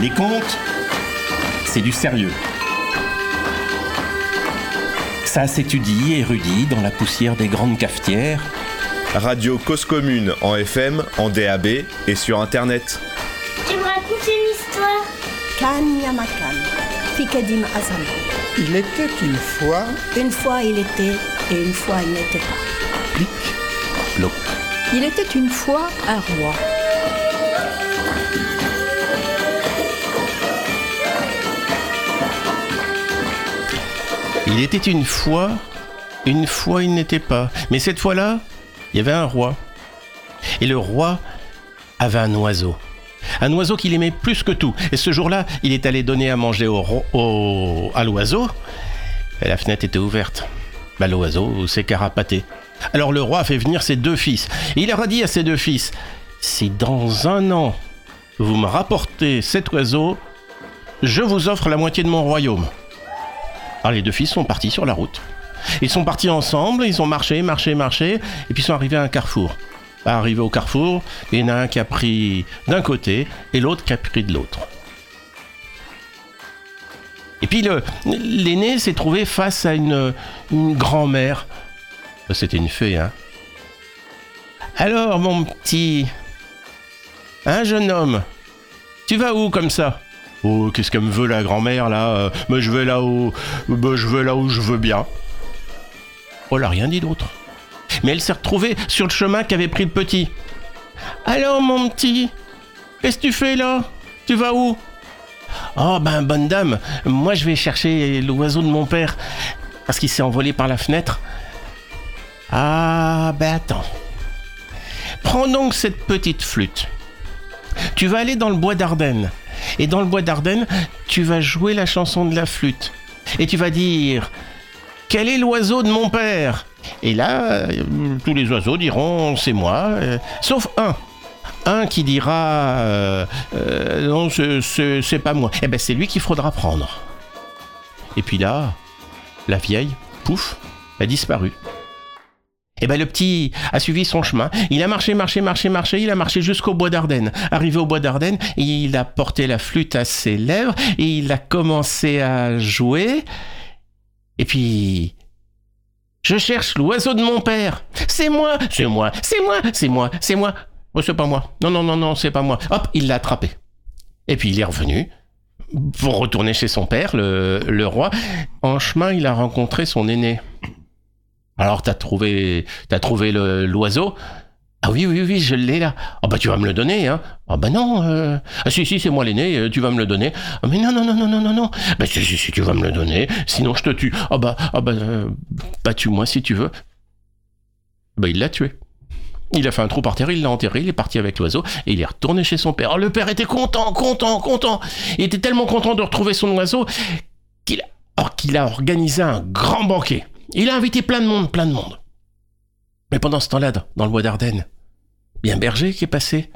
Les contes, c'est du sérieux. Ça s'étudie, érudit dans la poussière des grandes cafetières. Radio Cause Commune en FM, en DAB et sur Internet. Tu me racontes une histoire Kan Yamakan, Fikadim Azam. Il était une fois, Une fois il était et une fois il n'était pas. Plic, ploc. Il était une fois un roi. Il était une fois, une fois il n'était pas. Mais cette fois-là, il y avait un roi. Et le roi avait un oiseau. Un oiseau qu'il aimait plus que tout. Et ce jour-là, il est allé donner à manger au, au- à l'oiseau. Et la fenêtre était ouverte. Bah, l'oiseau s'est carapaté. Alors le roi a fait venir ses deux fils. Et il leur a dit à ses deux fils, si dans un an, vous me rapportez cet oiseau, je vous offre la moitié de mon royaume. Alors les deux fils sont partis sur la route. Ils sont partis ensemble, ils ont marché, marché, marché, et puis ils sont arrivés à un carrefour. Arrivé au carrefour, il y en a un qui a pris d'un côté et l'autre qui a pris de l'autre. Et puis l'aîné s'est trouvé face à une, une grand-mère. C'était une fée, hein. Alors, mon petit. Un jeune homme, tu vas où comme ça? Oh, qu'est-ce qu'elle me veut la grand-mère là Mais je vais là où. bah, je vais là où je veux bien. Oh, elle a rien dit d'autre. Mais elle s'est retrouvée sur le chemin qu'avait pris le petit. Alors, mon petit, qu'est-ce que tu fais là? Tu vas où? Oh, ben, bonne dame, moi je vais chercher l'oiseau de mon père parce qu'il s'est envolé par la fenêtre. Ah, ben attends. Prends donc cette petite flûte. Tu vas aller dans le bois d'Ardenne. Et dans le bois d'Ardenne, tu vas jouer la chanson de la flûte. Et tu vas dire Quel est l'oiseau de mon père? Et là, euh, tous les oiseaux diront C'est moi, euh, sauf un. Un qui dira euh, euh, Non, c'est- pas moi. Eh ben, c'est lui qu'il faudra prendre. Et puis là, la vieille, pouf, a disparu. Et ben le petit a suivi son chemin. Il a marché, marché, marché, marché. Il a marché jusqu'au bois d'Ardenne. Arrivé au bois d'Ardenne, il a porté la flûte à ses lèvres et il a commencé à jouer. Et puis, je cherche l'oiseau de mon père. C'est moi, c'est moi, c'est moi, c'est moi, c'est moi. Oh, c'est pas moi. Non, non, non, non, c'est pas moi. Hop, il l'a attrapé. Et puis il est revenu pour retourner chez son père, le roi. En chemin, il a rencontré son aîné. Alors, t'as trouvé, t'as trouvé le- l'oiseau? Ah oui, oui, oui, je l'ai là. Ah bah tu vas me le donner, hein Ah bah non. euh, Ah si, si, c'est moi l'aîné, euh, tu vas me le donner. Ah mais non, non, non, non, non, non, non. Bah si, si, si, tu vas me le donner, sinon je te tue. Ah bah, ah bah, euh, bah tue-moi si tu veux. Bah il l'a tué. Il a fait un trou par terre, il l'a enterré, il est parti avec l'oiseau et il est retourné chez son père. Oh, le père était content, content, content. Il était tellement content de retrouver son oiseau qu'il qu'il a organisé un grand banquet. Il a invité plein de monde, plein de monde. Mais pendant ce temps-là, dans- le bois d'Ardenne, il berger qui est passé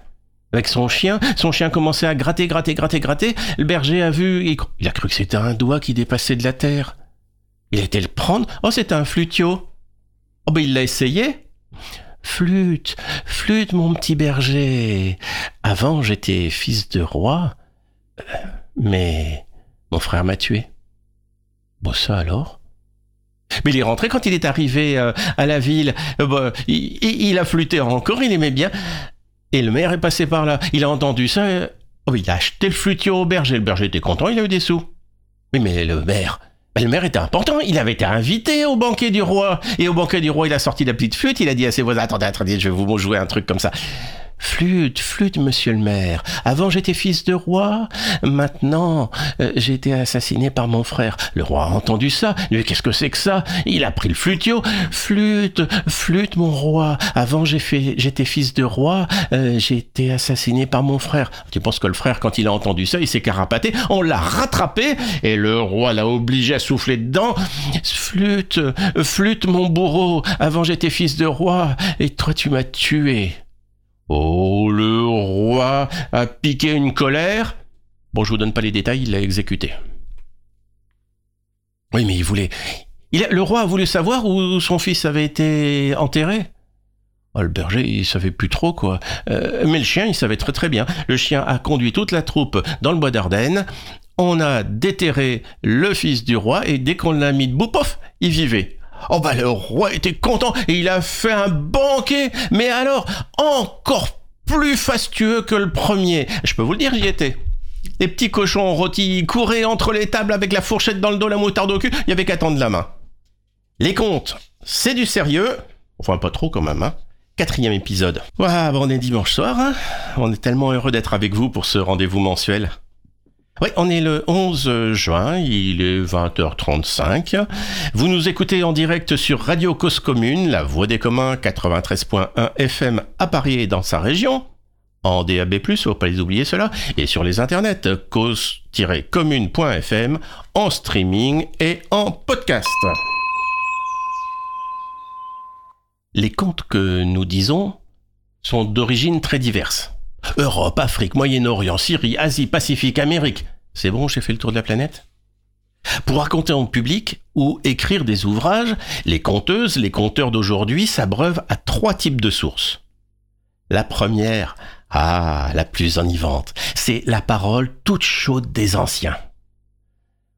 avec son chien. Son chien commençait à gratter, gratter, gratter, gratter. Le berger a vu, il, il a cru que c'était un doigt qui dépassait de la terre. Il a été le prendre. Oh, c'était un flutio. Oh, ben il l'a essayé. Flûte, flûte, mon petit berger. Avant, j'étais fils de roi, euh, mais mon frère m'a tué. Bon, ça alors? Mais il est rentré quand il est arrivé euh, à la ville. Euh, bah, il, il- a flûté encore, il aimait bien. Et le maire est passé par là. Il a entendu ça. euh, oh, il a acheté le flutio au berger. Le berger était content, il a eu des sous. Oui, mais le maire. le maire était important. Il avait été invité au banquet du roi. Et au banquet du roi, il a sorti la petite flûte. Il a dit à ses voisins Attendez, attendez, je vais vous jouer un truc comme ça. Flûte, flûte, monsieur le maire. Avant, j'étais fils de roi. Maintenant, euh, j'ai été assassiné par mon frère. Le roi a entendu ça. Mais qu'est-ce que c'est que ça? Il a pris le flutio. Flûte, flûte, mon roi. Avant, j'ai fait, j'étais fils de roi. euh, j'ai été assassiné par mon frère. Tu penses que le frère, quand il a entendu ça, il s'est carapaté? On l'a rattrapé et le roi l'a obligé à souffler dedans. Flûte, flûte, mon bourreau. Avant, j'étais fils de roi et toi, tu m'as tué. Oh, le roi a piqué une colère. Bon, je vous donne pas les détails, il l'a exécuté. Oui, mais il voulait. Il le roi a voulu savoir où son fils avait été enterré. Oh, le berger, il savait plus trop quoi. Euh, mais le chien, il savait très très bien. Le chien a conduit toute la troupe dans le bois d'Ardenne. On a déterré le fils du roi et dès qu'on l'a mis debout, pof, il vivait. Oh bah le roi était content et il a fait un banquet, mais alors encore plus fastueux que le premier. Je peux vous le dire, j'y étais. Les petits cochons rôtis couraient entre les tables avec la fourchette dans le dos, la moutarde au cul, il y avait qu'à tendre la main. Les contes, c'est du sérieux. Enfin, pas trop quand même, hein. Quatrième épisode. Bon, on est dimanche soir. hein. On est tellement heureux d'être avec vous pour ce rendez-vous mensuel. On est le 11 juin, il est 20h35. Vous nous écoutez en direct sur Radio Cause Commune, la voix des communs 93.1 FM à Paris et dans sa région. En DAB+, faut pas les oublier cela, et sur les internets cause-commune.fm, en streaming et en podcast. Les contes que nous disons sont d'origines très diverses. Europe, Afrique, Moyen-Orient, Syrie, Asie, Pacifique, Amérique. C'est bon, j'ai fait le tour de la planète? Pour raconter en public ou écrire des ouvrages, les conteuses, les conteurs d'aujourd'hui s'abreuvent à trois types de sources. La première, ah, la plus enivante, c'est la parole toute chaude des anciens.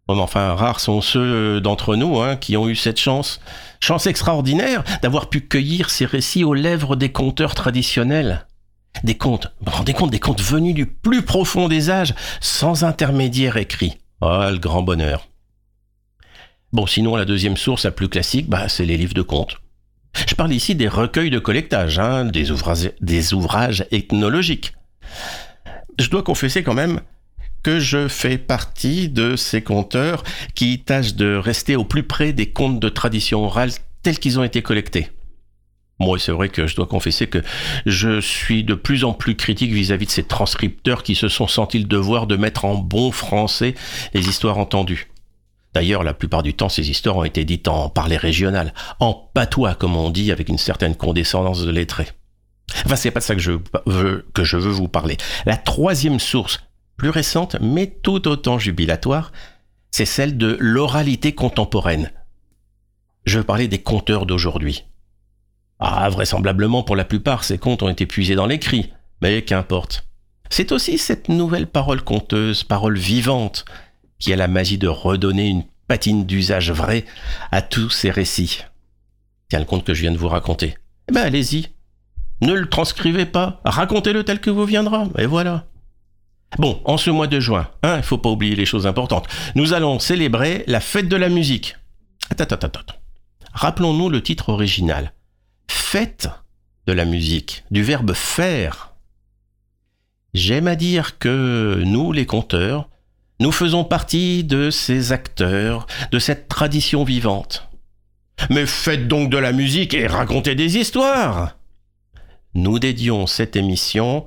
Bon, enfin, rares sont ceux d'entre nous hein, qui ont eu cette chance, chance extraordinaire d'avoir pu cueillir ces récits aux lèvres des conteurs traditionnels. Des contes, rendez compte, des contes venus du plus profond des âges, sans intermédiaire écrit. Ah, le grand bonheur. Bon, sinon, la deuxième source, la plus classique, bah, c'est les livres de contes. Je parle ici des recueils de collectage, hein, des, ouvrages, des ouvrages ethnologiques. Je dois confesser quand même que je fais partie de ces conteurs qui tâchent de rester au plus près des contes de tradition orale tels qu'ils ont été collectés. Moi, c'est vrai que je dois confesser que je suis de plus en plus critique vis-à-vis de ces transcripteurs qui se sont sentis le devoir de mettre en bon français les histoires entendues. D'ailleurs, la plupart du temps, ces histoires ont été dites en parler régional, en patois, comme on dit, avec une certaine condescendance de lettré. Enfin, c'est pas de ça que je veux, que je veux vous parler. La troisième source, plus récente, mais tout autant jubilatoire, c'est celle de l'oralité contemporaine. Je veux parler des conteurs d'aujourd'hui. Ah, vraisemblablement, pour la plupart, ces contes ont été puisés dans l'écrit, mais qu'importe. C'est aussi cette nouvelle parole conteuse, parole vivante, qui a la magie de redonner une patine d'usage vrai à tous ces récits. Tiens, le conte que je viens de vous raconter. Eh ben, allez-y. Ne le transcrivez pas, racontez-le tel que vous viendra, et voilà. Bon, en ce mois de juin, hein, il faut pas oublier les choses importantes. Nous allons célébrer la fête de la musique. Attends, attends, attends. Rappelons-nous le titre original. Fête de la musique, du verbe faire. J'aime à dire que nous, les conteurs, nous faisons partie de ces acteurs, de cette tradition vivante. Mais faites donc de la musique et racontez des histoires. Nous dédions cette émission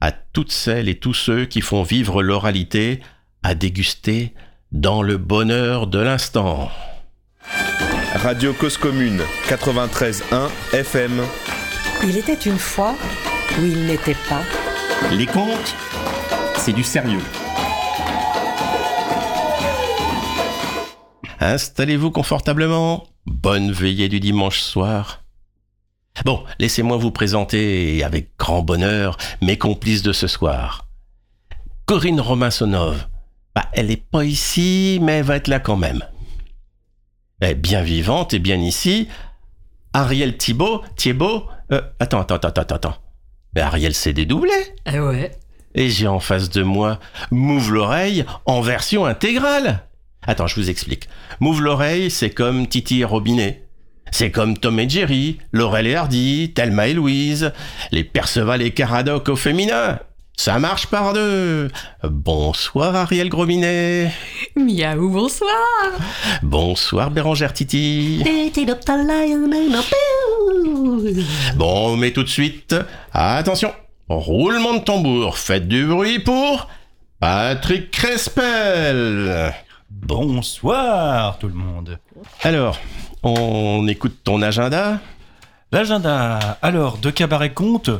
à toutes celles et tous ceux qui font vivre l'oralité à déguster dans le bonheur de l'instant. Radio Cause Commune 93.1 FM. Il était une fois où il n'était pas. Les contes, c'est du sérieux. Installez-vous confortablement. Bonne veillée du dimanche soir. Bon, laissez-moi vous présenter avec grand bonheur mes complices de ce soir. Corinne Romain-Sonov. Bah, elle est pas ici, mais elle va être là quand même. Est bien vivante et bien ici. Ariel Thibault, Thiebaud, euh, attends, attends, attends, attends, attends. Mais Ariel s'est dédoublé. Eh ouais. Et j'ai en face de moi Mouve l'oreille en version intégrale. Attends, je vous explique. Mouve l'oreille, c'est comme Titi et Robinet. C'est comme Tom et Jerry, Laurel et Hardy, Thelma et Louise, les Perceval et Caradoc au féminin. Ça marche par deux. Bonsoir Ariel Grominet. Miaou, bonsoir. Bonsoir Bérangère Titi. Bon, mais tout de suite, attention. Roulement de tambour, faites du bruit pour Patrick Crespel. Bonsoir tout le monde. Alors, on écoute ton agenda L'agenda, alors, de cabaret compte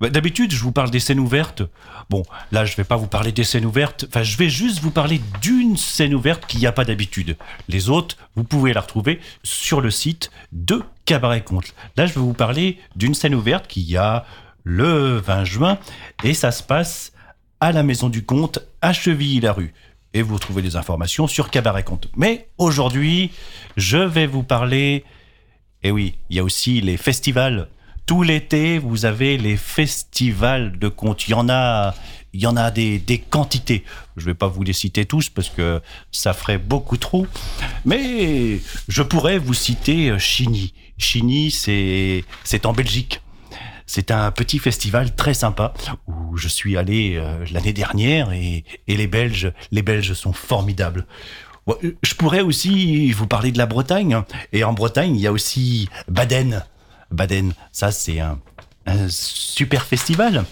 Bah, D'habitude, je vous parle des scènes ouvertes. Bon, là, je vais pas vous parler des scènes ouvertes. Enfin, je vais juste vous parler d'une scène ouverte qu'il n'y a pas d'habitude. Les autres, vous pouvez la retrouver sur le site de Cabaret Conte. Là, je vais vous parler d'une scène ouverte qui a le 20 juin et ça se passe à la Maison du Comte à Chevilly-la-Rue. Et vous trouvez les informations sur Cabaret Conte. Mais aujourd'hui, je vais vous parler. Et oui, il y a aussi les festivals. Tout l'été, vous avez les festivals de contes. Il y en a, il y en a des, des quantités. Je ne vais pas vous les citer tous parce que ça ferait beaucoup trop. Mais je pourrais vous citer euh, Chigny. Chigny, c'est en Belgique. C'est un petit festival très sympa où je suis allé euh, l'année dernière et, et les Belges, les Belges sont formidables. Ouais, Je pourrais aussi vous parler de la Bretagne. Et en Bretagne, il y a aussi Baden. Baden, ça c'est un, super festival.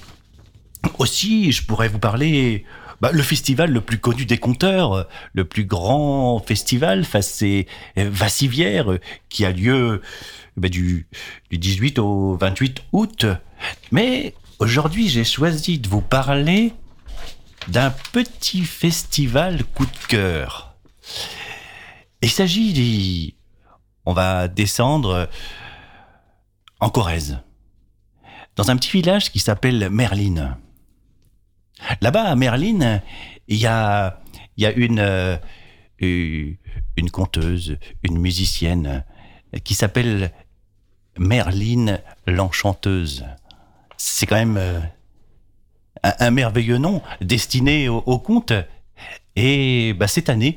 Aussi, je pourrais vous parler bah, le festival le plus connu des conteurs, le plus grand festival, c'est Vassivière, qui a lieu bah, du, du 18 au 28 août. Mais aujourd'hui, j'ai choisi de vous parler d'un petit festival coup de cœur. Il s'agit, on va descendre en Corrèze, dans un petit village qui s'appelle Merline. Là-bas, à Merline, il y a, euh, une conteuse, une musicienne qui s'appelle Merline l'Enchanteuse. C'est quand même euh, un, merveilleux nom destiné au, au conte. Et bah, cette année,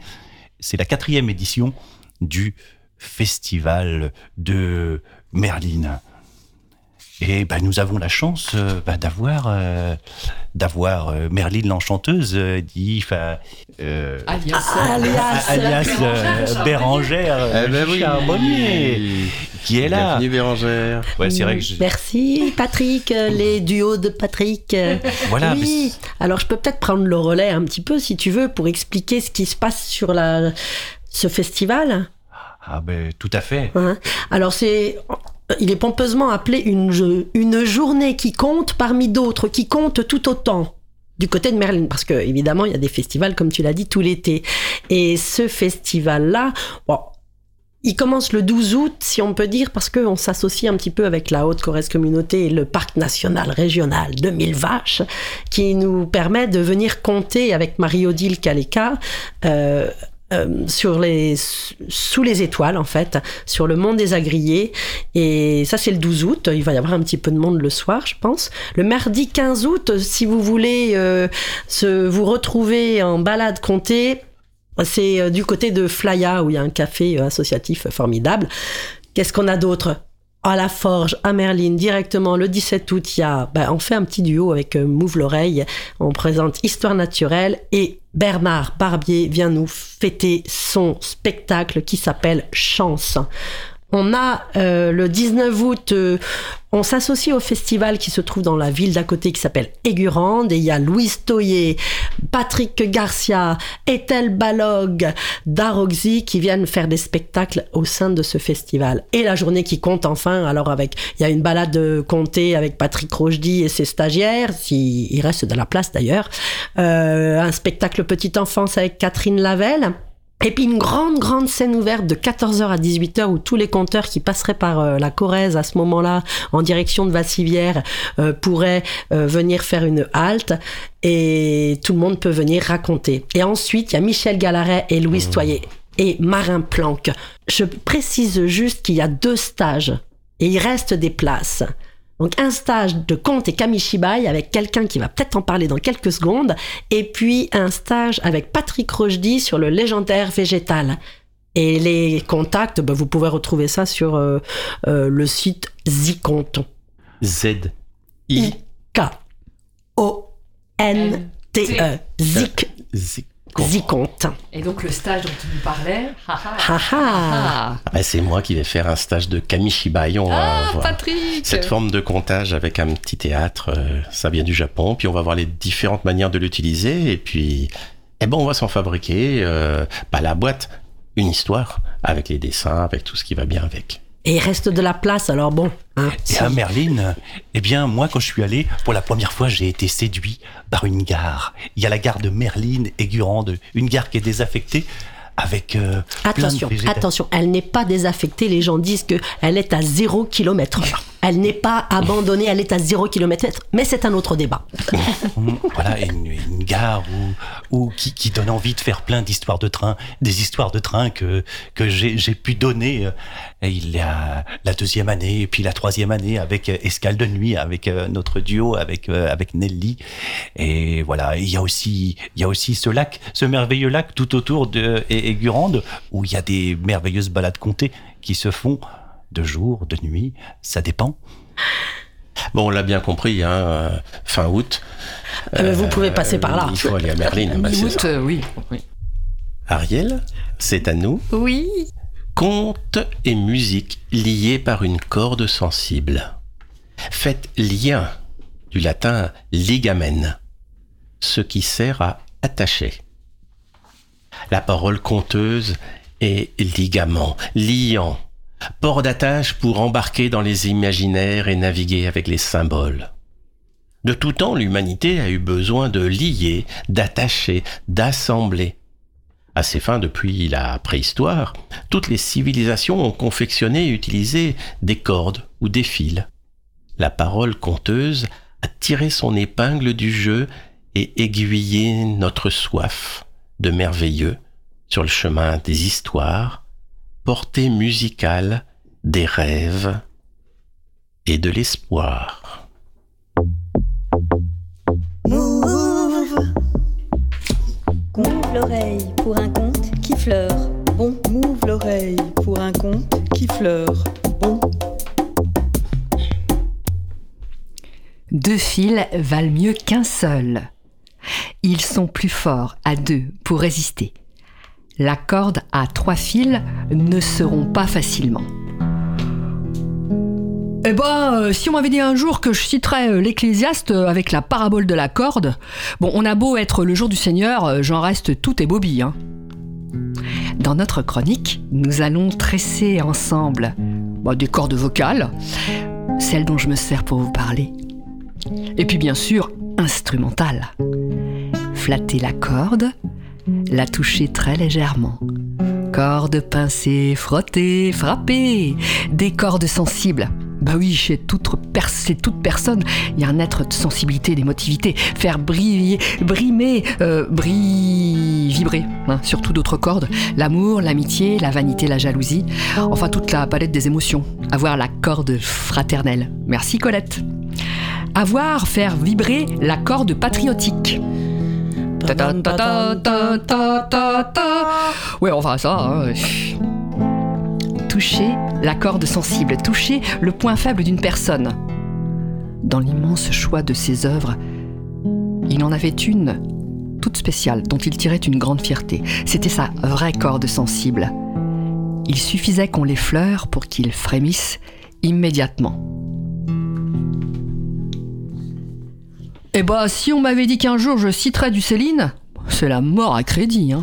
c'est la quatrième édition du festival de Merline. Et bah, nous avons la chance euh, bah, d'avoir euh, d'avoir euh, Merline l'enchanteuse euh, dit euh, Alias. Alias. alias euh, Bérangère euh, Eh ben oui. Charbonnier qui est là. Bienvenue Bérangère. Ouais, c'est vrai que je- Merci Patrick, les duos de Patrick. Voilà, oui. Alors je peux peut-être prendre le relais un petit peu si tu veux pour expliquer ce qui se passe sur la, ce festival. ah ben tout à fait. Hein. Alors c'est, il est pompeusement appelé une, une journée qui compte parmi d'autres, qui compte tout autant du côté de Merlin, parce que évidemment il y a des festivals comme tu l'as dit tout l'été. Et ce festival-là, bon, il commence le 12 août, si on peut dire, parce qu'on s'associe un petit peu avec la Haute-Corrèze Communauté et le Parc National Régional de Mille Vaches, qui nous permet de venir compter avec Marie-Odile Kaleka euh, euh, sur les, sous les étoiles, en fait, sur le mont des Agriers. Et ça, c'est le 12 août. Il va y avoir un petit peu de monde le soir, je pense. Le mardi 15 août, si vous voulez euh, se, vous retrouver en balade comptée, c'est euh, du côté de Flaya, où il y a un café euh, associatif formidable. Qu'est-ce qu'on a d'autre? À la Forge, à Merline, directement le 17 août, il y a, ben, on fait un petit duo avec euh, Mouve l'oreille. On présente Histoire naturelle et Bernard Barbier vient nous fêter son spectacle qui s'appelle Chance. On a euh, le 19 août, euh, on s'associe au festival qui se trouve dans la ville d'à côté qui s'appelle Aigurande et il y a Louise Toyer, Patrick Garcia, Ethel Balog, Daroxy qui viennent faire des spectacles au sein de ce festival. Et la journée qui compte enfin, alors avec, il y a une balade de comté avec Patrick Rochdy et ses stagiaires, s'il il reste de la place d'ailleurs, Euh, un spectacle petite enfance avec Catherine Lavelle. Et puis une grande, grande scène ouverte de 14h à 18h où tous les compteurs qui passeraient par euh, la Corrèze à ce moment-là en direction de Vassivière euh, pourraient euh, venir faire une halte et tout le monde peut venir raconter. Et ensuite, il y a Michel Galaret et Louise Toyer et Marin Planck. Je précise juste qu'il y a deux stages et il reste des places. Donc un stage de conte et kamishibai avec quelqu'un qui va peut-être en parler dans quelques secondes, et puis un stage avec Patrick Rochdy sur le légendaire végétal. Et les contacts, bah, vous pouvez retrouver ça sur euh, euh, le site Ziconte. Z. I. I-K. O-N-T-E. Zik. Z. Ziconte. Et donc le stage dont tu nous parlais. ha, ha. Ha ha. Ah, c'est moi qui vais faire un stage de Kamishibai. On va Ah, voir Patrick cette forme de comptage avec un petit théâtre. euh, ça vient du Japon. Puis on va voir les différentes manières de l'utiliser. Et puis, eh ben, on va s'en fabriquer. Euh, bah, la boîte, une histoire avec les dessins, avec tout ce qui va bien avec. Et il reste de la place, alors bon. hein, Et à Merline, eh bien, moi, quand je suis allé, pour la première fois, j'ai été séduit par une gare. Il y a la gare de Merline, Aigurande, une gare qui est désaffectée, avec euh, plein de Attention, attention, elle n'est pas désaffectée. Les gens disent qu'elle est à 0 km heure. Elle n'est pas abandonnée, elle est à 0 km Mais c'est un autre débat. Voilà, une, gare où, qui, donne envie de faire plein d'histoires de train, des histoires de train que, que j'ai pu donner. euh, Et il y a la deuxième année, et puis la troisième année avec euh, Escale de nuit, avec euh, notre duo, avec, avec Nelly. Et voilà, il y a aussi, il y a aussi ce lac, ce merveilleux lac tout autour de et Gurande, où il y a des merveilleuses balades comptées qui se font de jour, de nuit, ça dépend. Bon, on l'a bien compris, hein, euh, fin août. Euh, vous pouvez passer par là. Il faut aller à Merlin. bah, euh, oui. oui. Ariel, c'est à nous. Oui. Conte et musique liés par une corde sensible. Faites lien du latin ligamen, ce qui sert à attacher. La parole conteuse est ligament, liant, port d'attache pour embarquer dans les imaginaires et naviguer avec les symboles. De tout temps, l'humanité a eu besoin de lier, d'attacher, d'assembler. À ces fins, depuis la préhistoire, toutes les civilisations ont confectionné et utilisé des cordes ou des fils. La parole conteuse a tiré son épingle du jeu et aiguillé notre soif de merveilleux sur le chemin des histoires, portée musicale des rêves et de l'espoir. Move Move l'oreille pour un conte qui fleure. Bon, Move l'oreille pour un conte qui fleure. Bon, Deux fils valent mieux qu'un seul. Ils sont plus forts à deux pour résister. La corde à trois fils ne seront pas facilement. Eh ben, euh, si on m'avait dit un jour que je citerais euh, l'Ecclésiaste euh, avec la parabole de la corde, bon, on a beau être le jour du Seigneur, j'en reste tout et bobby. Hein. Dans notre chronique, nous allons tresser ensemble bah, des cordes vocales, celles dont je me sers pour vous parler. Et puis bien sûr, instrumentale. Flatter la corde, la toucher très légèrement. Cordes pincées, frottées, frappées, des cordes sensibles. Bah oui, chez toute, personne, il y a un être de sensibilité, d'émotivité. Faire briller, brimer, euh, vibrer, hein, surtout d'autres cordes. L'amour, l'amitié, la vanité, la jalousie. Enfin, toute la palette des émotions. Avoir la corde fraternelle. Merci Colette. Avoir, faire vibrer la corde patriotique. Ouais, enfin ça. hein. Toucher la corde sensible, toucher le point faible d'une personne. Dans l'immense choix de ses œuvres, il en avait une toute spéciale dont il tirait une grande fierté. C'était sa vraie corde sensible. Il suffisait qu'on l'effleure pour qu'il frémisse immédiatement. Eh bah, si on m'avait dit qu'un jour je citerais du Céline, c'est la mort à crédit, hein.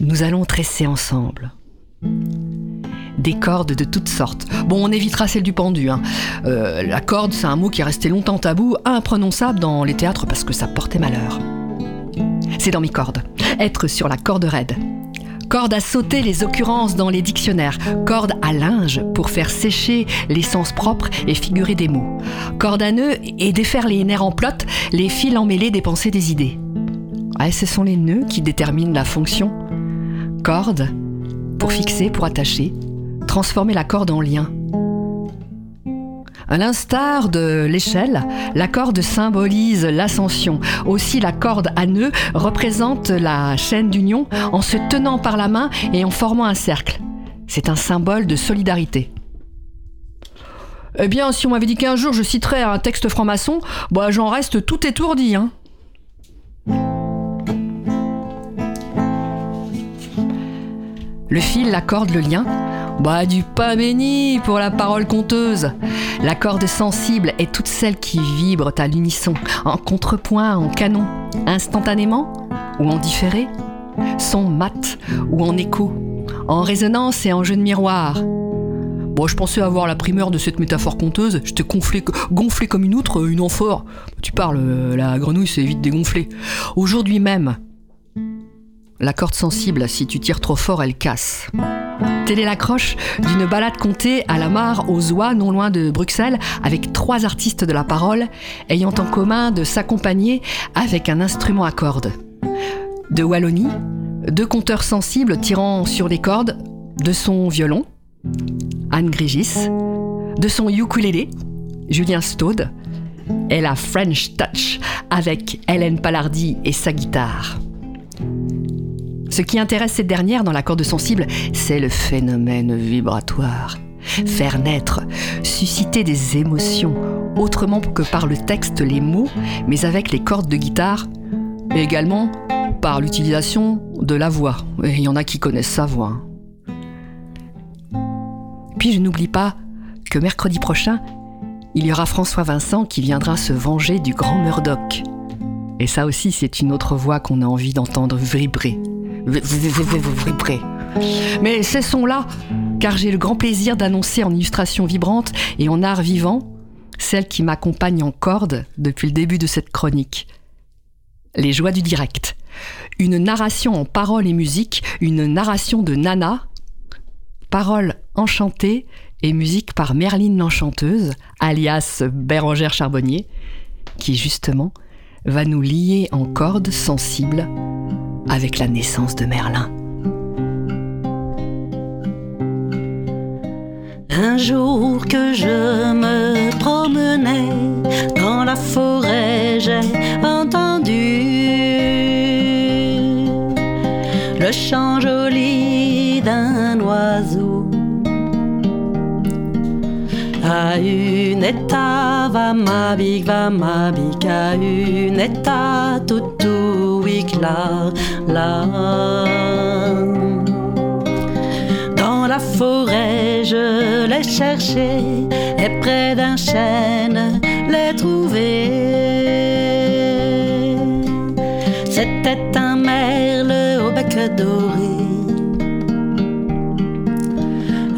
Nous allons tresser ensemble. Des cordes de toutes sortes. Bon, on évitera celle du pendu. hein. Euh, la corde, c'est un mot qui est resté longtemps tabou, imprononçable dans les théâtres parce que ça portait malheur. C'est dans mes cordes. Être sur la corde raide. Corde à sauter les occurrences dans les dictionnaires. Corde à linge pour faire sécher les sens propres et figurer des mots. Corde à nœud et défaire les nerfs en plot, les fils emmêlés des pensées des idées. Ouais, ce sont les nœuds qui déterminent la fonction. Corde pour fixer, pour attacher. Transformer la corde en lien. À l'instar de l'échelle, la corde symbolise l'ascension. Aussi, la corde à nœud représente la chaîne d'union en se tenant par la main et en formant un cercle. C'est un symbole de solidarité. Eh bien, si on m'avait dit qu'un jour je citerais un texte franc-maçon, bah j'en reste tout étourdi, hein. Le fil, la corde, le lien. Bah, du pain béni pour la parole conteuse. La corde sensible est toute celle qui vibre à l'unisson, en contrepoint, en canon, instantanément ou en différé, son mat ou en écho, en résonance et en jeu de miroir. Bon, je pensais avoir la primeur de cette métaphore conteuse. J'étais gonflé, gonflé comme une outre, une amphore. Tu parles, euh, la grenouille s'est vite dégonflée. Aujourd'hui même, La corde sensible, si tu tires trop fort, elle casse. Telle est l'accroche d'une balade contée à la mare aux oies, non loin de Bruxelles, avec trois artistes de la parole ayant en commun de s'accompagner avec un instrument à cordes. De Wallonie, deux conteurs sensibles tirant sur les cordes de son violon, Anne Grigis, de son ukulélé, Julien Staude, et la French Touch avec Hélène Palardi et sa guitare. Ce qui intéresse cette dernière dans la corde sensible, c'est le phénomène vibratoire. Faire naître, susciter des émotions, autrement que par le texte, les mots, mais avec les cordes de guitare, et également par l'utilisation de la voix. Il y en a qui connaissent sa voix. Puis je n'oublie pas que mercredi prochain, il y aura François Vincent qui viendra se venger du grand Murdoch. Et ça aussi, c'est une autre voix qu'on a envie d'entendre vibrer. Mais cessons-là, car j'ai le grand plaisir d'annoncer en illustration vibrante et en art vivant celle qui m'accompagne en corde depuis le début de cette chronique. Les joies du direct. Une narration en paroles et musique, une narration de Nana, paroles enchantées et musique par Merline l'Enchanteuse, alias Bérangère Charbonnier, qui justement va nous lier en cordes sensibles avec la naissance de Merlin. Un jour que je me promenais dans la forêt, j'ai entendu le chant joli d'un oiseau. À une état va ma big, va ma big, à une état tout Dans la forêt, je l'ai cherché, et près d'un chêne, l'ai trouvé. C'était un merle au bec doré.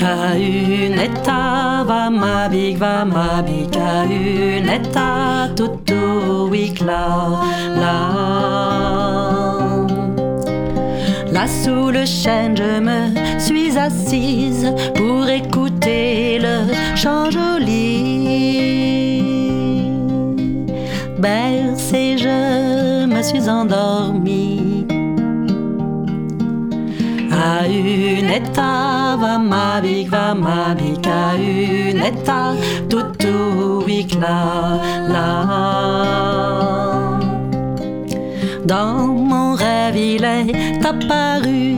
À une état, va ma big, va ma big, à une état, tout tout là, là. Là sous le chêne, je me suis assise pour écouter le chant joli. Bercé, je me suis endormie. À une état, tout tout là, là. Dans mon rêve, il est apparu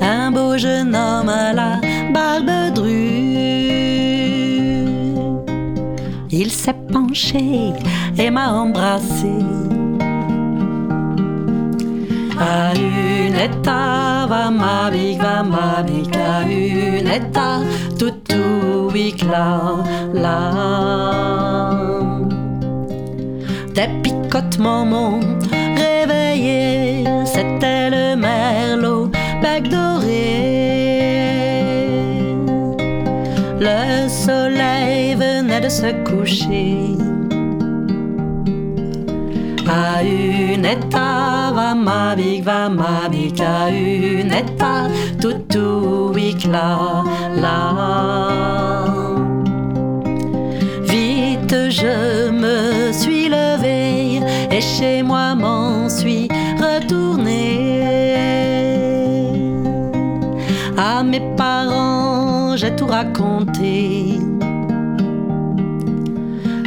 un beau jeune homme à la barbe drue. Il s'est penché et m'a embrassé. À une état, tout tout là, là. Des picotements m'ont réveillé, c'était le merlot, bec doré. Le soleil venait de se coucher. À une état, tout tout là, là. Vite je me suis levée et chez moi m'en suis retournée. À mes parents, j'ai tout raconté.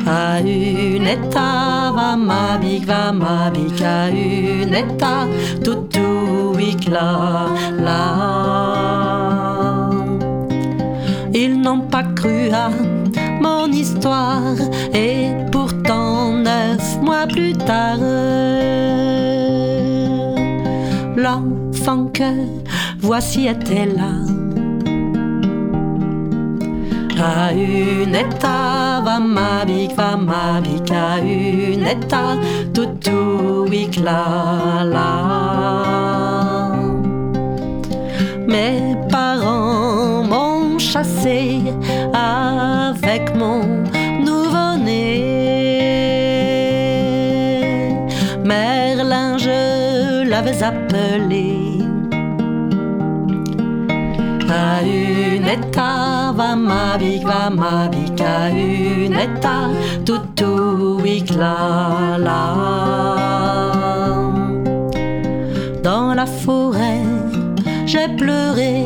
À une état, va ma big, va ma big, à une état, tout tout là, là. Ils n'ont pas cru à mon histoire et pourtant neuf mois plus tard, l'enfant que voici était là. À une état, tout tout là, là. Mes parents m'ont chassé avec mon nouveau-né. Merlin, je l'avais appelé. Unetta va ma big va ma big a unetta tutu la la Dans la forêt j'ai pleuré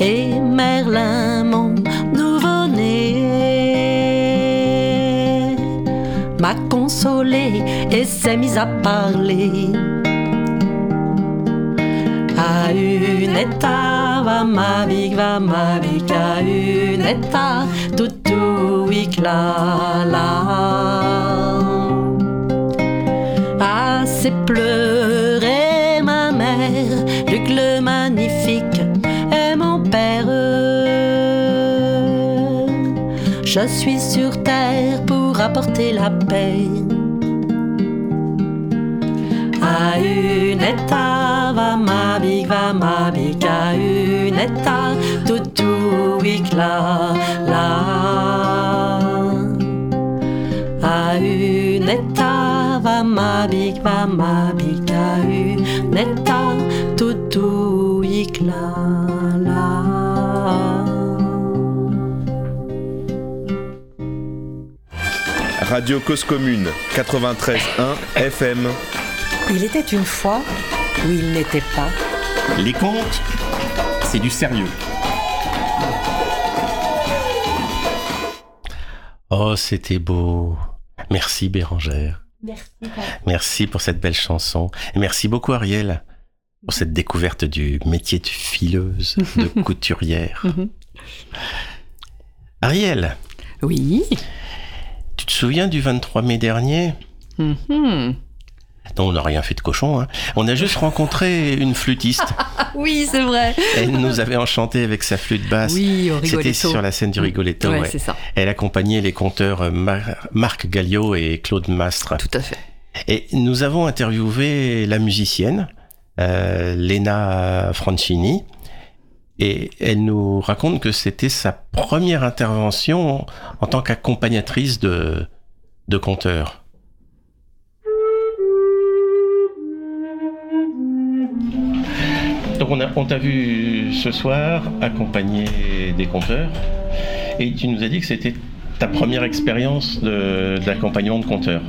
et Merlin mon nouveau-né m'a consolé et s'est mis à parler à une état toutou la la. Ah c'est pleurer ma mère Luc le magnifique est mon père. Je suis sur terre pour apporter la paix. À une état va ma big va ma big à une état toutou la la à une état va ma big va ma big à une état toutou la la Radio Cause Commune 93.1 FM. Il était une fois où il n'était pas. Les contes, c'est du sérieux. Oh, c'était beau. Merci Bérangère. Merci. Merci pour cette belle chanson. Et merci beaucoup Ariel pour cette découverte du métier de fileuse, de couturière. Ariel, Oui. tu te souviens du 23 mai dernier? Mhm. Non, on n'a rien fait de cochon. hein. On a juste rencontré une flûtiste. Oui, c'est vrai. Elle nous avait enchanté avec sa flûte basse. Oui, au C'était Rigoletto. sur la scène du Rigoletto. Ouais, ouais. c'est ça. Elle accompagnait les conteurs euh, Mar- Marc Galliot et Claude Mastre. Tout à fait. Et nous avons interviewé la musicienne, euh, Lena Francini, et elle nous raconte que c'était sa première intervention en tant qu'accompagnatrice de, de conteurs. Donc on t'a vu ce soir accompagner des conteurs, et tu nous as dit que c'était ta première expérience de- d'accompagnement de conteurs.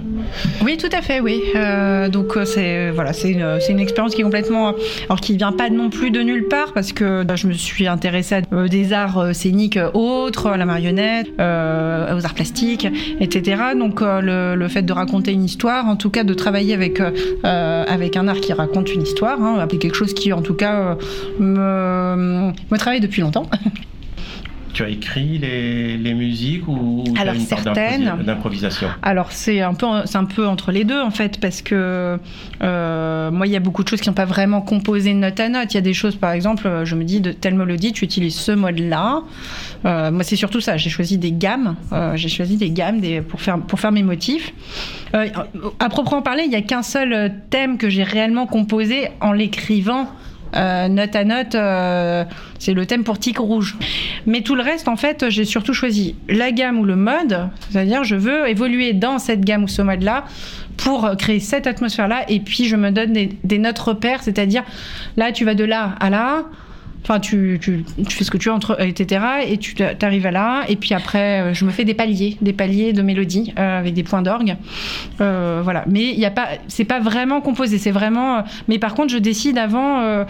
Oui, tout à fait, oui. Euh, donc euh, c'est voilà, c'est une, expérience qui est complètement, alors qui vient pas non plus de nulle part parce que bah, je me suis intéressée à euh, des arts euh, scéniques euh, autres, à la marionnette, euh, aux arts plastiques, etc. Donc euh, le, le fait de raconter une histoire, en tout cas de travailler avec euh, euh, avec un art qui raconte une histoire, hein, quelque chose qui en tout cas euh, me travaille depuis longtemps. Tu as écrit les, les musiques ou tu as Alors, une certaines. d'improvi- d'improvisation? Alors c'est un peu c'est un peu entre les deux en fait parce que euh, moi il y a beaucoup de choses qui n'ont pas vraiment composé note à note. Il y a des choses par exemple euh, je me dis de telle mélodie tu utilises ce mode là. moi c'est surtout ça. J'ai choisi des gammes. Euh, j'ai choisi des gammes des, pour faire pour faire mes motifs. Euh, à proprement parler il y a qu'un seul euh, thème que j'ai réellement composé en l'écrivant. Euh, note à note, euh, c'est le thème pour Tic Rouge. Mais tout le reste, en fait, j'ai surtout choisi la gamme ou le mode, c'est-à-dire je veux évoluer dans cette gamme ou ce mode-là pour créer cette atmosphère-là, et puis je me donne des, des notes repères, c'est-à-dire là, tu vas de là à là. Enfin, tu, fais ce que tu veux, entre, etc. Et tu arrives à là. Et puis après, euh, je me fais des paliers, des paliers de mélodie euh, avec des points d'orgue. Euh, voilà. Mais il y a pas, c'est pas vraiment composé. C'est vraiment. mais par contre, je décide avant.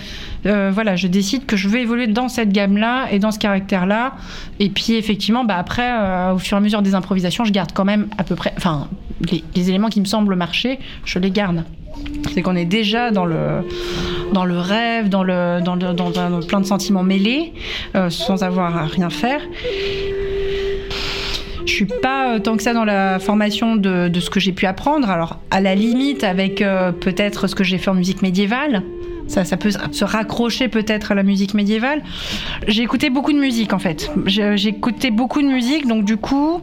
voilà, je décide que je veux évoluer dans cette gamme-là et dans ce caractère-là. Et puis effectivement, bah après, au fur et à mesure des improvisations, je garde quand même à peu près. Enfin, les, les éléments qui me semblent marcher, je les garde. C'est qu'on est déjà dans le, rêve, dans, le, dans, plein de sentiments mêlés, euh, sans avoir à rien faire. Je suis pas euh, tant que ça dans la formation de, ce que j'ai pu apprendre. Alors, à la limite, avec euh, peut-être ce que j'ai fait en musique médiévale, ça, peut se raccrocher peut-être à la musique médiévale. J'ai écouté beaucoup de musique en fait. J'ai écouté beaucoup de musique, donc du coup,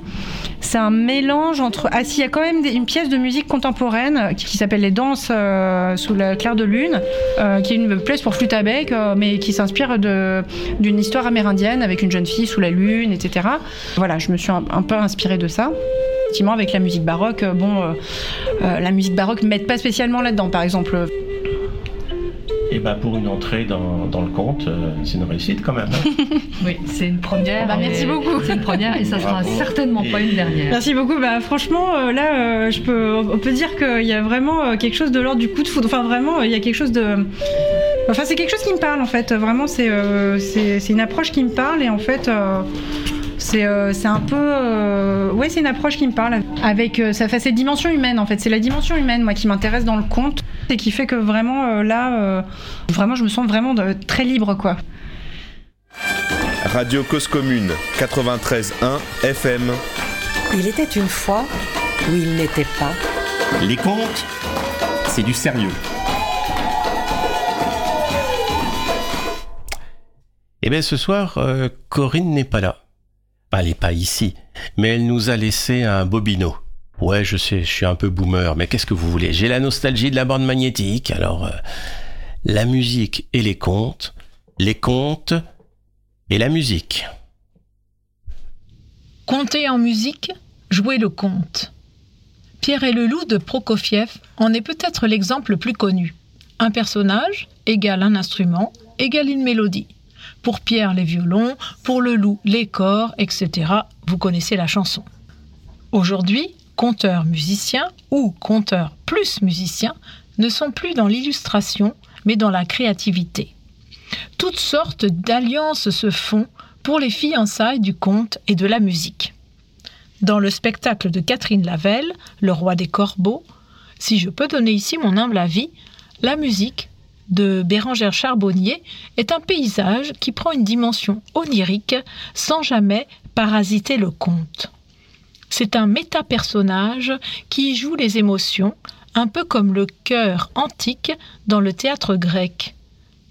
c'est un mélange entre. Ah, si, il y a quand même une pièce de musique contemporaine qui, qui s'appelle Les Danses euh, sous la claire de lune, euh, qui est une pièce pour flûte à bec, euh, mais qui s'inspire d'une histoire amérindienne avec une jeune fille sous la lune, etc. Voilà, je me suis un, peu inspirée de ça. Effectivement, avec la musique baroque, euh, bon, euh, euh, la musique baroque ne m'aide pas spécialement là-dedans. Par exemple, Et bah pour une entrée dans, dans le conte, euh, c'est une réussite quand même. Oui, c'est une première. Bah, merci beaucoup. C'est une première et ça sera Bravo. certainement pas une dernière. Merci beaucoup. Bah, franchement, euh, là, euh, je peux, on peut dire qu'il y a vraiment euh, quelque chose de l'ordre du coup de foudre. Enfin, vraiment, euh, il y a quelque chose de. Enfin, c'est quelque chose qui me parle en fait. Vraiment, c'est euh, c'est c'est une approche qui me parle et en fait. euh, c'est euh, c'est un peu. euh, ouais, c'est une approche qui me parle. Avec euh, ça fait cette dimension humaine en fait. C'est la dimension humaine, moi, qui m'intéresse dans le conte et qui fait que vraiment, euh, là, euh, vraiment, je me sens vraiment de- très libre, quoi. Radio Cause Commune 93.1 FM. Il était une fois où il n'était pas. Les contes, c'est du sérieux. Eh bien ce soir, euh, Corinne n'est pas là. Bah, elle n'est pas ici, mais elle nous a laissé un bobino. Ouais, je sais, je suis un peu boomer, mais qu'est-ce que vous voulez? J'ai la nostalgie de la bande magnétique, alors euh, la musique et les contes, les contes et la musique. Compter en musique, jouer le conte. Pierre et le loup de Prokofiev en est peut-être l'exemple le plus connu. Un personnage égale un instrument égale une mélodie. Pour Pierre, les violons, pour le loup, les corps, etc. Vous connaissez la chanson. Aujourd'hui, conteur musicien ou conteur plus musicien ne sont plus dans l'illustration, mais dans la créativité. Toutes sortes d'alliances se font pour les fiançailles du conte et de la musique. Dans le spectacle de Catherine Lavelle, Le roi des corbeaux, si je peux donner ici mon humble avis, la musique de Bérangère Charbonnier est un paysage qui prend une dimension onirique sans jamais parasiter le conte. C'est un méta-personnage qui joue les émotions, un peu comme le chœur antique dans le théâtre grec.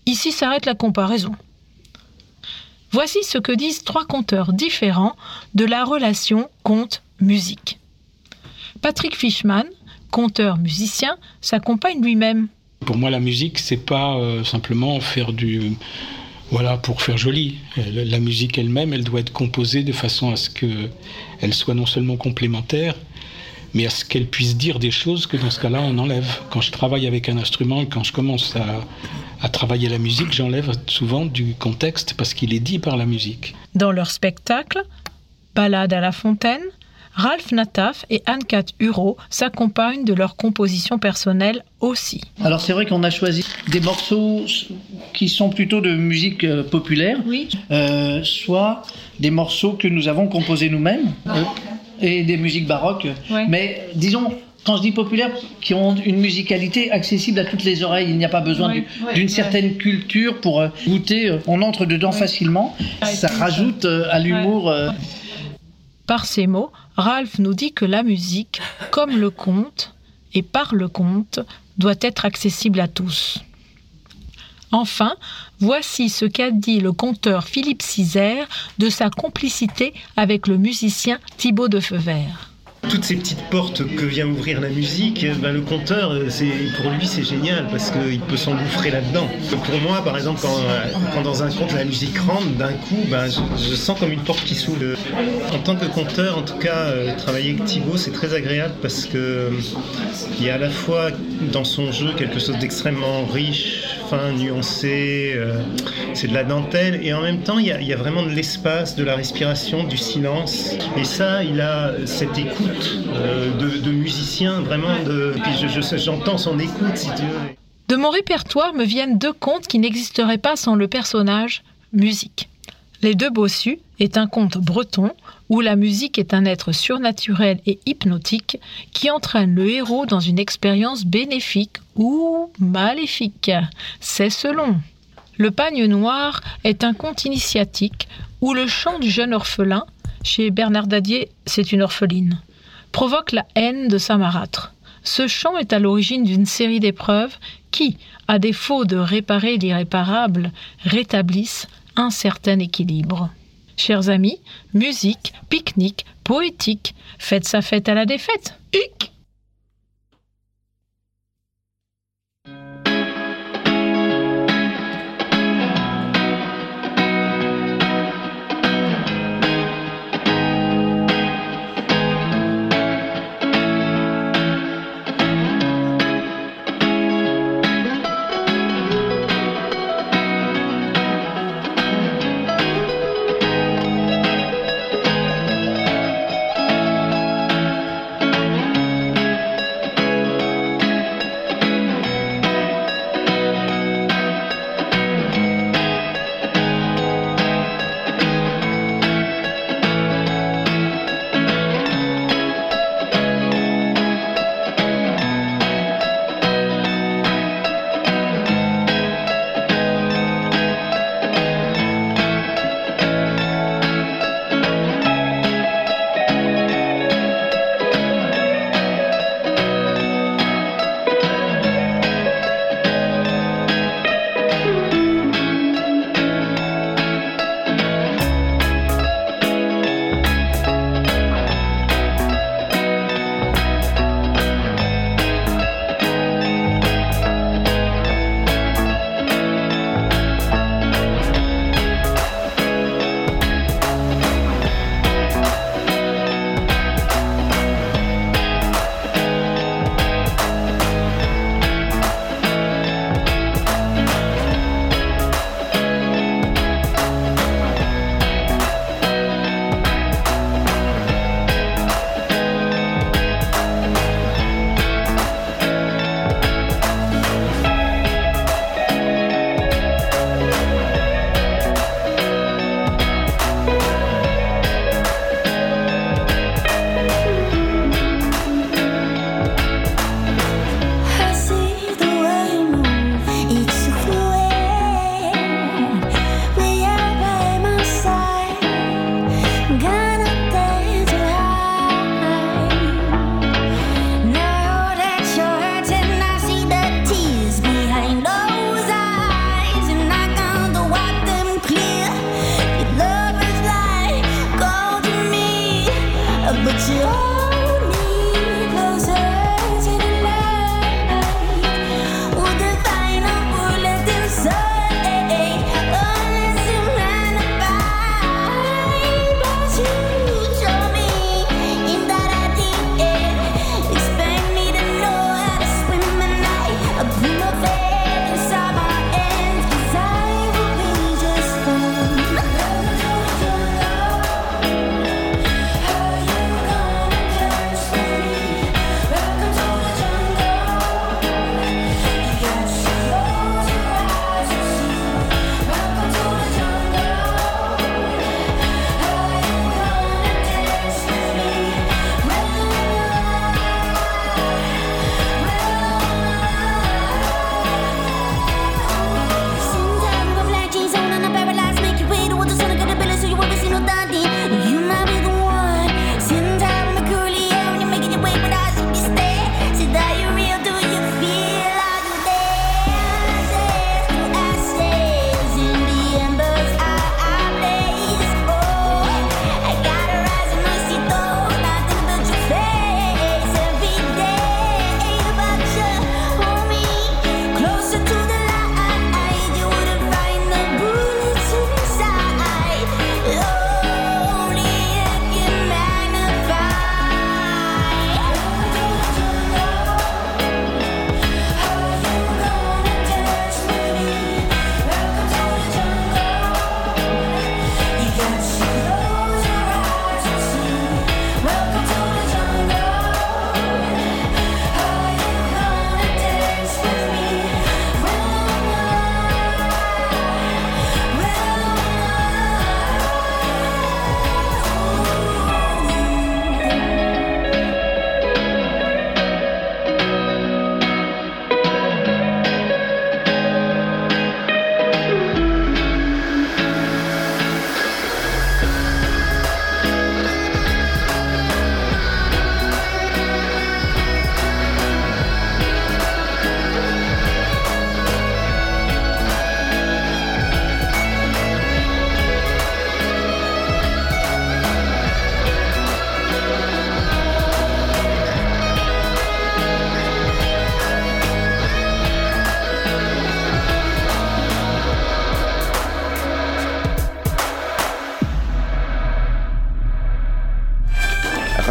Ici s'arrête la comparaison. Voici ce que disent trois conteurs différents de la relation conte-musique. Patrick Fishman, conteur musicien, s'accompagne lui-même. Pour moi, la musique, c'est pas euh, simplement faire du. Voilà, pour faire joli. Euh, La musique elle-même, elle doit être composée de façon à ce qu'elle soit non seulement complémentaire, mais à ce qu'elle puisse dire des choses que dans ce cas-là, on enlève. Quand je travaille avec un instrument, quand je commence à, à travailler la musique, j'enlève souvent du contexte parce qu'il est dit par la musique. Dans leur spectacle, Balade à la fontaine, Ralph Nataf et Anne-Cat Huro s'accompagnent de leur composition personnelle aussi. Alors c'est vrai qu'on a choisi des morceaux qui sont plutôt de musique euh, populaire, euh, soit des morceaux que nous avons composés nous-mêmes euh, et des musiques baroques. Mais disons, quand je dis populaire, qui ont une musicalité accessible à toutes les oreilles, il n'y a pas besoin d'une certaine culture pour goûter. On entre dedans facilement. Ça rajoute à l'humour. Par ces mots, Ralph nous dit que la musique, comme le conte, et par le conte, doit être accessible à tous. Enfin, voici ce qu'a dit le conteur Philippe Cizère de sa complicité avec le musicien Thibaut de Feuvert. Toutes ces petites portes que vient ouvrir la musique, euh, ben, le conteur, pour lui, c'est génial parce qu'il peut s'engouffrer là-dedans. Pour moi, par exemple, quand, euh, quand dans un conte la musique rentre, d'un coup, ben, je, sens comme une porte qui s'ouvre. En tant que conteur, en tout cas, euh, travailler avec Thibaut, c'est très agréable parce que euh, y a à la fois dans son jeu quelque chose d'extrêmement riche, nuancé, euh, c'est de la dentelle, et en même temps, il y, a, vraiment de l'espace, de la respiration, du silence. Et ça, il a cette écoute euh, de, musicien, vraiment. Puis je- je- j'entends son écoute, si tu veux. De mon répertoire me viennent deux contes qui n'existeraient pas sans le personnage musique. Les deux bossus est un conte breton où la musique est un être surnaturel et hypnotique qui entraîne le héros dans une expérience bénéfique ou maléfique. C'est selon. Le pagne noir est un conte initiatique où le chant du jeune orphelin, chez Bernard Dadier, c'est une orpheline, provoque la haine de sa marâtre. Ce chant est à l'origine d'une série d'épreuves qui, à défaut de réparer l'irréparable, rétablissent un certain équilibre. Chers amis, musique, pique-nique, poétique, faites sa fête à la défaite. Hic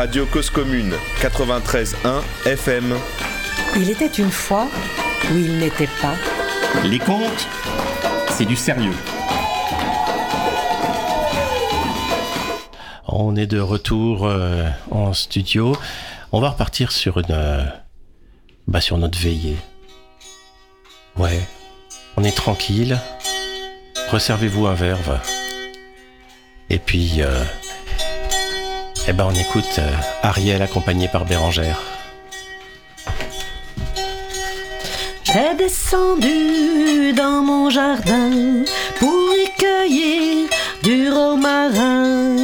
Radio Cause Commune 93.1 FM. Il était une fois où il n'était pas. Les contes, c'est du sérieux. On est de retour euh, en studio. On va repartir sur une, euh, bah, sur notre veillée. Ouais, on est tranquille. Resservez-vous un verre. va. Et puis, euh, eh ben, on écoute euh, Ariel accompagné par Bérangère. J'ai descendu dans mon jardin pour y cueillir du romarin.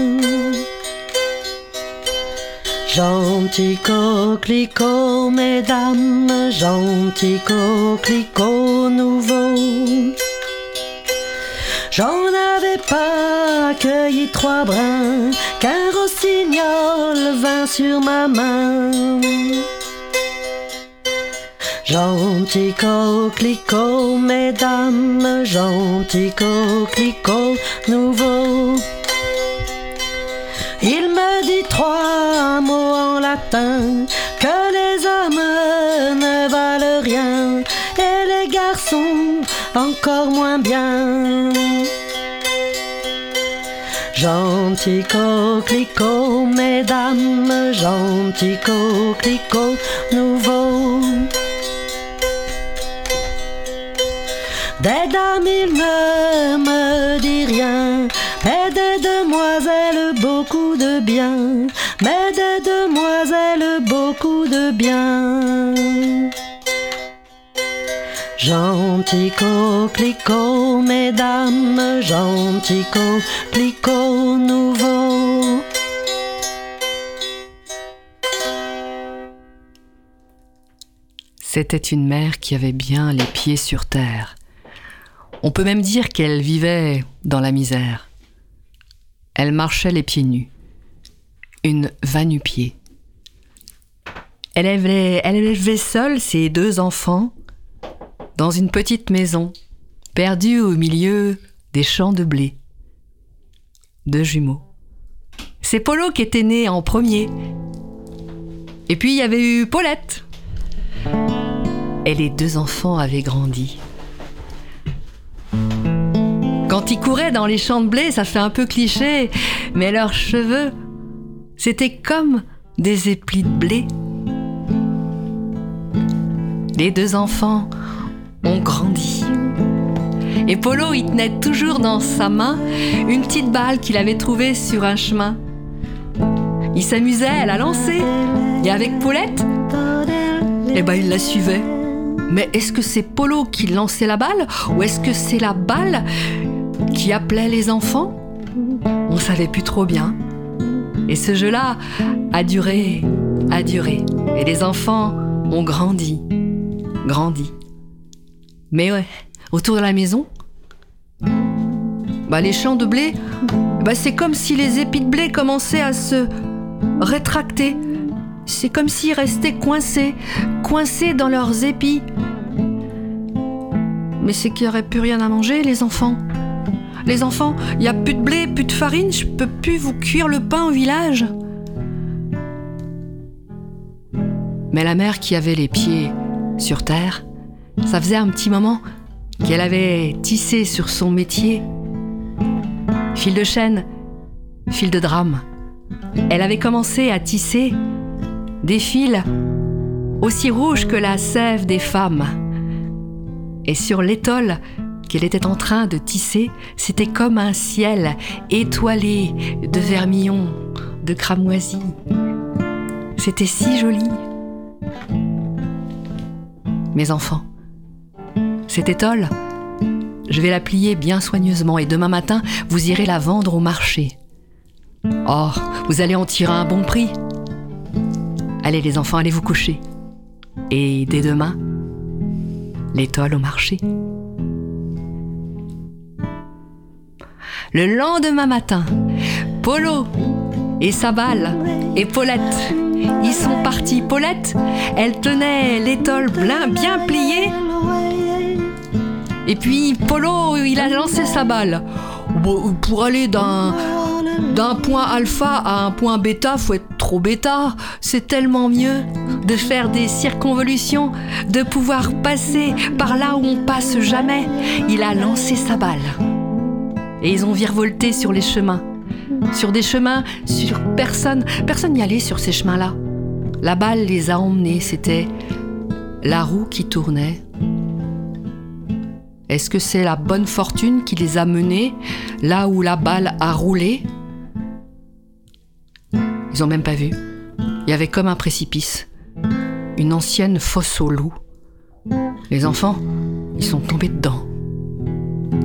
Gentil coquelicot, mesdames, gentil coquelicot nouveau. J'en avais pas cueilli trois brins qu'un rossignol vint sur ma main. Gentil coquelicot, mesdames, gentil coquelicot nouveau. Il me dit trois mots en latin que les hommes encore moins bien. Gentil coquelicot, mesdames, gentil coquelicot nouveau. Des dames, il ne me dit rien, mais des demoiselles, beaucoup de bien, mais des demoiselles, beaucoup de bien. Gentil coquelicot, mesdames, gentil coquelicot nouveau. C'était une mère qui avait bien les pieds sur terre. On peut même dire qu'elle vivait dans la misère. Elle marchait les pieds nus. Une va-nu-pied. Elle élevait, elle élevait seule ses deux enfants dans une petite maison, perdue au milieu des champs de blé. Deux jumeaux. C'est Polo qui était né en premier. Et puis il y avait eu Paulette. Et les deux enfants avaient grandi. Quand ils couraient dans les champs de blé, ça fait un peu cliché, mais leurs cheveux, c'était comme des éplis de blé. Les deux enfants ont grandi. Et Polo, il tenait toujours dans sa main une petite balle qu'il avait trouvée sur un chemin. Il s'amusait à la lancer. Et avec Paulette, eh ben, il la suivait. Mais est-ce que c'est Polo qui lançait la balle ou est-ce que c'est la balle qui appelait les enfants? On savait plus trop bien. Et ce jeu-là a duré, a duré. Et les enfants ont grandi, grandi. Mais ouais, autour de la maison, bah les champs de blé, bah c'est comme si les épis de blé commençaient à se rétracter. C'est comme s'ils restaient coincés, coincés dans leurs épis. Mais c'est qu'il n'y aurait plus rien à manger, les enfants. Les enfants, il n'y a plus de blé, plus de farine, je peux plus vous cuire le pain au village. Mais la mère qui avait les pieds sur terre, ça faisait un petit moment qu'elle avait tissé sur son métier. Fil de chêne, fil de drame. Elle avait commencé à tisser des fils aussi rouges que la sève des femmes. Et sur l'étole qu'elle était en train de tisser, c'était comme un ciel étoilé de vermillon, de cramoisie. C'était si joli. Mes enfants, cette étole, je vais la plier bien soigneusement et demain matin, vous irez la vendre au marché. Oh, vous allez en tirer un bon prix. Allez les enfants, allez vous coucher. Et dès demain, l'étole au marché. Le lendemain matin, Polo et sa balle et Paulette, ils sont partis. Paulette, elle tenait l'étole bien pliée. Et puis Polo, il a lancé sa balle pour aller d'un point alpha à un point bêta, faut être trop bêta. C'est tellement mieux de faire des circonvolutions, de pouvoir passer par là où on passe jamais. Il a lancé sa balle. Et ils ont virevolté sur les chemins. Sur des chemins, sur personne. Personne n'y allait sur ces chemins-là. La balle les a emmenés. C'était la roue qui tournait. Est-ce que c'est la bonne fortune qui les a menés là où la balle a roulé? Ils ont même pas vu. Il y avait comme un précipice, une ancienne fosse aux loups. Les enfants, ils sont tombés dedans,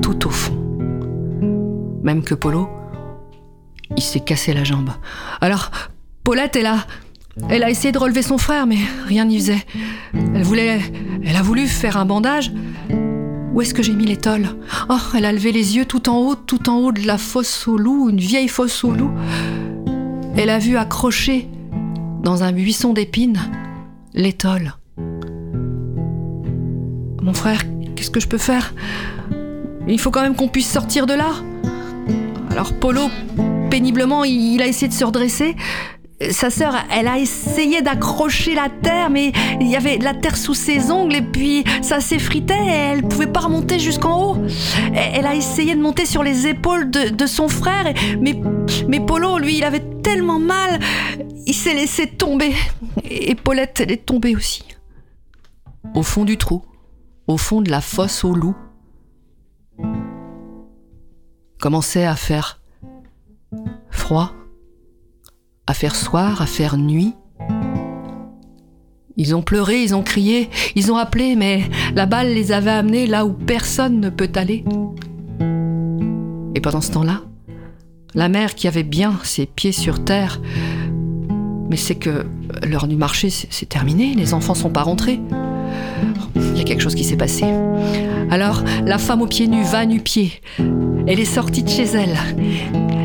tout au fond. Même que Polo, il s'est cassé la jambe. Alors, Paulette est là. Elle a essayé de relever son frère, mais rien n'y faisait. Elle voulait. Elle a voulu faire un bandage. Où est-ce que j'ai mis l'étole? Oh, elle a levé les yeux tout en haut, tout en haut de la fosse aux loups, une vieille fosse aux loups. Elle a vu accroché dans un buisson d'épines l'étole. Mon frère, qu'est-ce que je peux faire? Il faut quand même qu'on puisse sortir de là. Alors Polo, péniblement, il a essayé de se redresser. Sa sœur, elle a essayé d'accrocher la terre, mais il y avait de la terre sous ses ongles et puis ça s'effritait et elle pouvait pas remonter jusqu'en haut. Elle a essayé de monter sur les épaules de, son frère, mais, mais Polo, lui, il avait tellement mal, il s'est laissé tomber. Et Paulette, elle est tombée aussi. Au fond du trou, au fond de la fosse aux loups, commençait à faire froid à faire soir, à faire nuit. Ils ont pleuré, ils ont crié, ils ont appelé, mais la balle les avait amenés là où personne ne peut aller. Et pendant ce temps-là, la mère qui avait bien ses pieds sur terre, mais c'est que l'heure du marché, c'est terminé, les enfants sont pas rentrés. Il y a quelque chose qui s'est passé. Alors, la femme aux pieds nus va nu-pied. Elle est sortie de chez elle.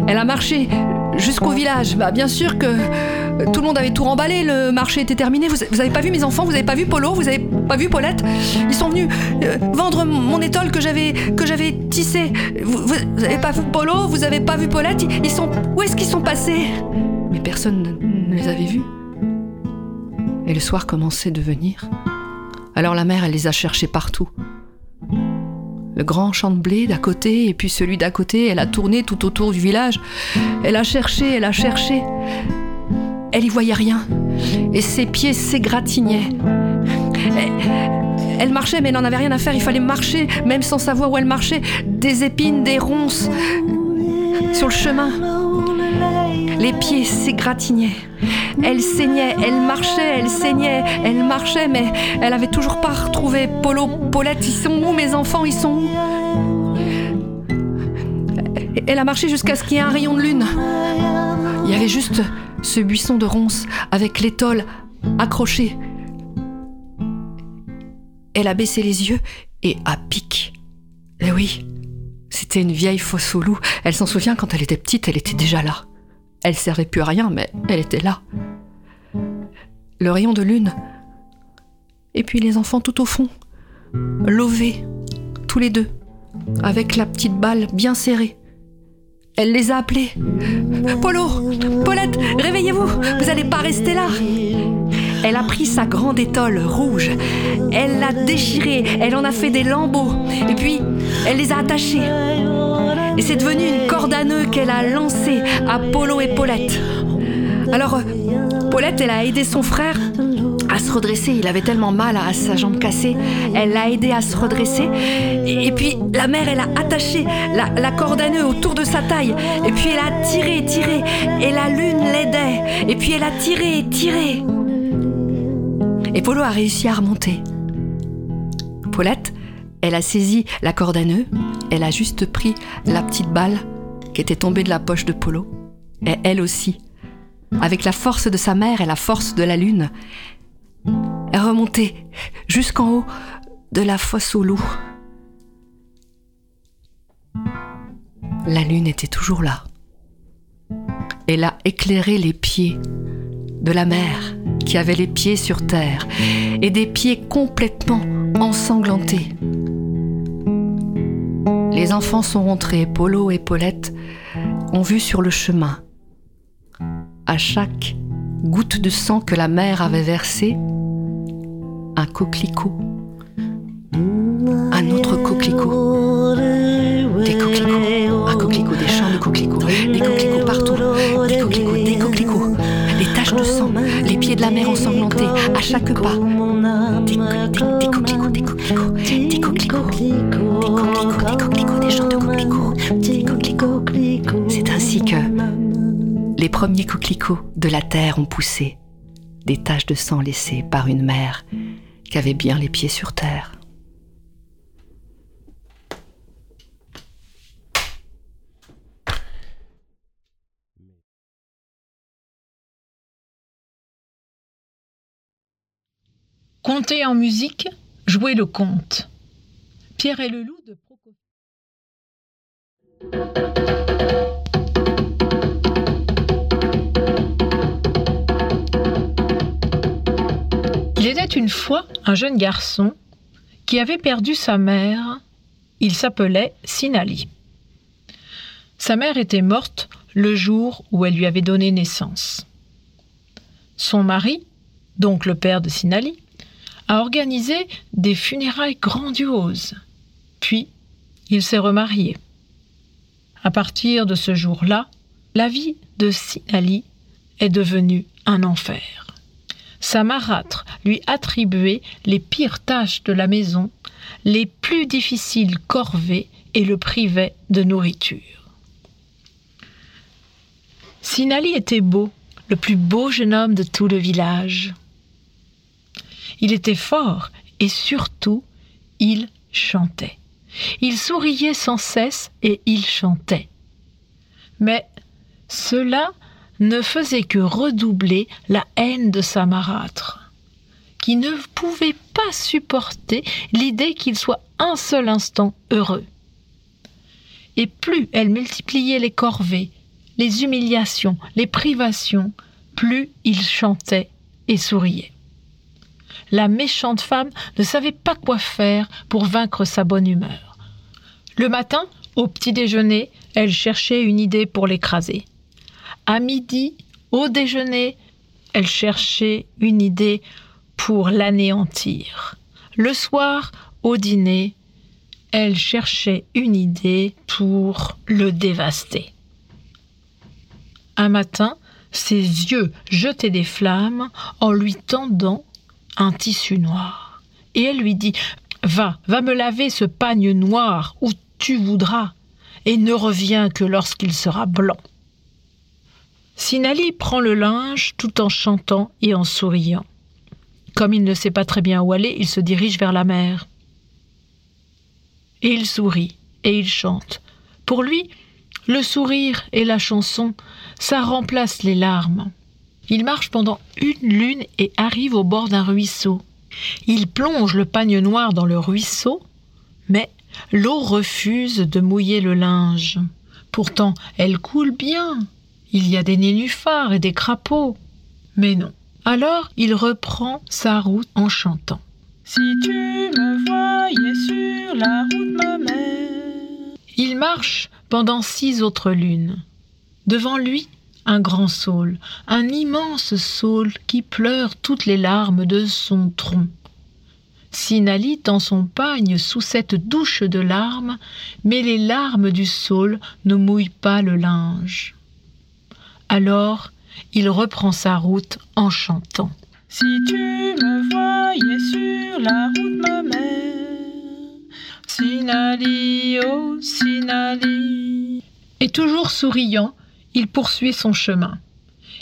Elle a marché jusqu'au village. Bah, bien sûr que tout le monde avait tout remballé, le marché était terminé. Vous, vous avez pas vu mes enfants, vous avez pas vu Polo, vous avez pas vu Paulette? Ils sont venus euh, vendre mon étole que j'avais que j'avais tissée. Vous, vous, avez pas vu Polo, vous avez pas vu Paulette? Ils, sont où est-ce qu'ils sont passés? Mais personne ne les avait vus. Et le soir commençait de venir. Alors la mère, elle les a cherchés partout le grand champ de blé d'à côté et puis celui d'à côté. Elle a tourné tout autour du village. Elle a cherché, elle a cherché. Elle y voyait rien. Et ses pieds s'égratignaient. Elle marchait, mais elle n'en avait rien à faire. Il fallait marcher, même sans savoir où elle marchait. Des épines, des ronces. Sur le chemin, les pieds s'égratignaient. Elle saignait, elle marchait, elle saignait, elle marchait, mais elle avait toujours pas retrouvé Polo, Paulette. Ils sont où mes enfants? Ils sont où? Elle a marché jusqu'à ce qu'il y ait un rayon de lune. Il y avait juste ce buisson de ronces avec l'étole accrochée. Elle a baissé les yeux et à pic. Eh oui, c'était une vieille fosse au loup. Elle s'en souvient quand elle était petite, elle était déjà là. Elle servait plus à rien, mais elle était là. Le rayon de lune. Et puis les enfants tout au fond, lovés, tous les deux, avec la petite balle bien serrée. Elle les a appelés. Polo, Paulette, réveillez-vous, vous n'allez pas rester là. Elle a pris sa grande étole rouge, elle l'a déchirée, elle en a fait des lambeaux, et puis elle les a attachés. Et c'est devenu une corde à nœud qu'elle a lancée à Polo et Paulette. Alors, Paulette, elle a aidé son frère à se redresser. Il avait tellement mal à sa jambe cassée. Elle l'a aidé à se redresser. Et, puis, la mère, elle a attaché la, la, corde à nœud autour de sa taille. Et puis, elle a tiré, tiré. Et la lune l'aidait. Et puis, elle a tiré, tiré. Et Polo a réussi à remonter. Paulette, elle a saisi la corde à nœud, elle a juste pris la petite balle qui était tombée de la poche de Polo, et elle aussi, avec la force de sa mère et la force de la lune, est remontée jusqu'en haut de la fosse aux loups. La lune était toujours là. Elle a éclairé les pieds de la mère qui avait les pieds sur terre et des pieds complètement ensanglantés. Les enfants sont rentrés, Polo et Paulette ont vu sur le chemin, à chaque goutte de sang que la mère avait versée, un coquelicot, un autre coquelicot, des coquelicots, des coquelicots partout, des coquelicots, des coquelicots, des taches de sang, les pieds de la mère ensanglantés à chaque pas, des, des- des coquelicots, des coquelicots, des coquelicots, des coquelicots, des coquelicots, des champs de coquelicots, coquelicots. C'est ainsi que les premiers coquelicots de la terre ont poussé, des taches de sang laissées par une mère qui avait bien les pieds sur terre. Compter en musique, jouer le conte. Pierre et le loup de Prokofiev. Il était une fois un jeune garçon qui avait perdu sa mère. Il s'appelait Sinali. Sa mère était morte le jour où elle lui avait donné naissance. Son mari, donc le père de Sinali, a organisé des funérailles grandioses. Puis, il s'est remarié. À partir de ce jour-là, la vie de Sinali est devenue un enfer. Sa marâtre lui attribuait les pires tâches de la maison, les plus difficiles corvées et le privait de nourriture. Sinali était beau, le plus beau jeune homme de tout le village. Il était fort et surtout, il chantait. Il souriait sans cesse et il chantait. Mais cela ne faisait que redoubler la haine de sa marâtre, qui ne pouvait pas supporter l'idée qu'il soit un seul instant heureux. Et plus elle multipliait les corvées, les humiliations, les privations, plus il chantait et souriait la méchante femme ne savait pas quoi faire pour vaincre sa bonne humeur. Le matin, au petit déjeuner, elle cherchait une idée pour l'écraser. À midi, au déjeuner, elle cherchait une idée pour l'anéantir. Le soir, au dîner, elle cherchait une idée pour le dévaster. Un matin, ses yeux jetaient des flammes en lui tendant un tissu noir. Et elle lui dit Va, va me laver ce pagne noir où tu voudras, et ne reviens que lorsqu'il sera blanc. Sinali prend le linge tout en chantant et en souriant. Comme il ne sait pas très bien où aller, il se dirige vers la mer. Et il sourit et il chante. Pour lui, le sourire et la chanson, ça remplace les larmes. Il marche pendant une lune et arrive au bord d'un ruisseau. Il plonge le pagne noir dans le ruisseau, mais l'eau refuse de mouiller le linge. Pourtant, elle coule bien. Il y a des nénuphars et des crapauds. Mais non. Alors, il reprend sa route en chantant. Si tu me voyais sur la route, ma mère. Il marche pendant six autres lunes. Devant lui, un grand saule, un immense saule qui pleure toutes les larmes de son tronc. Sinali tend son pagne sous cette douche de larmes, mais les larmes du saule ne mouillent pas le linge. Alors, il reprend sa route en chantant. Si tu me voyais sur la route, ma mère, Sinali, oh Sinali. Et toujours souriant, il poursuit son chemin.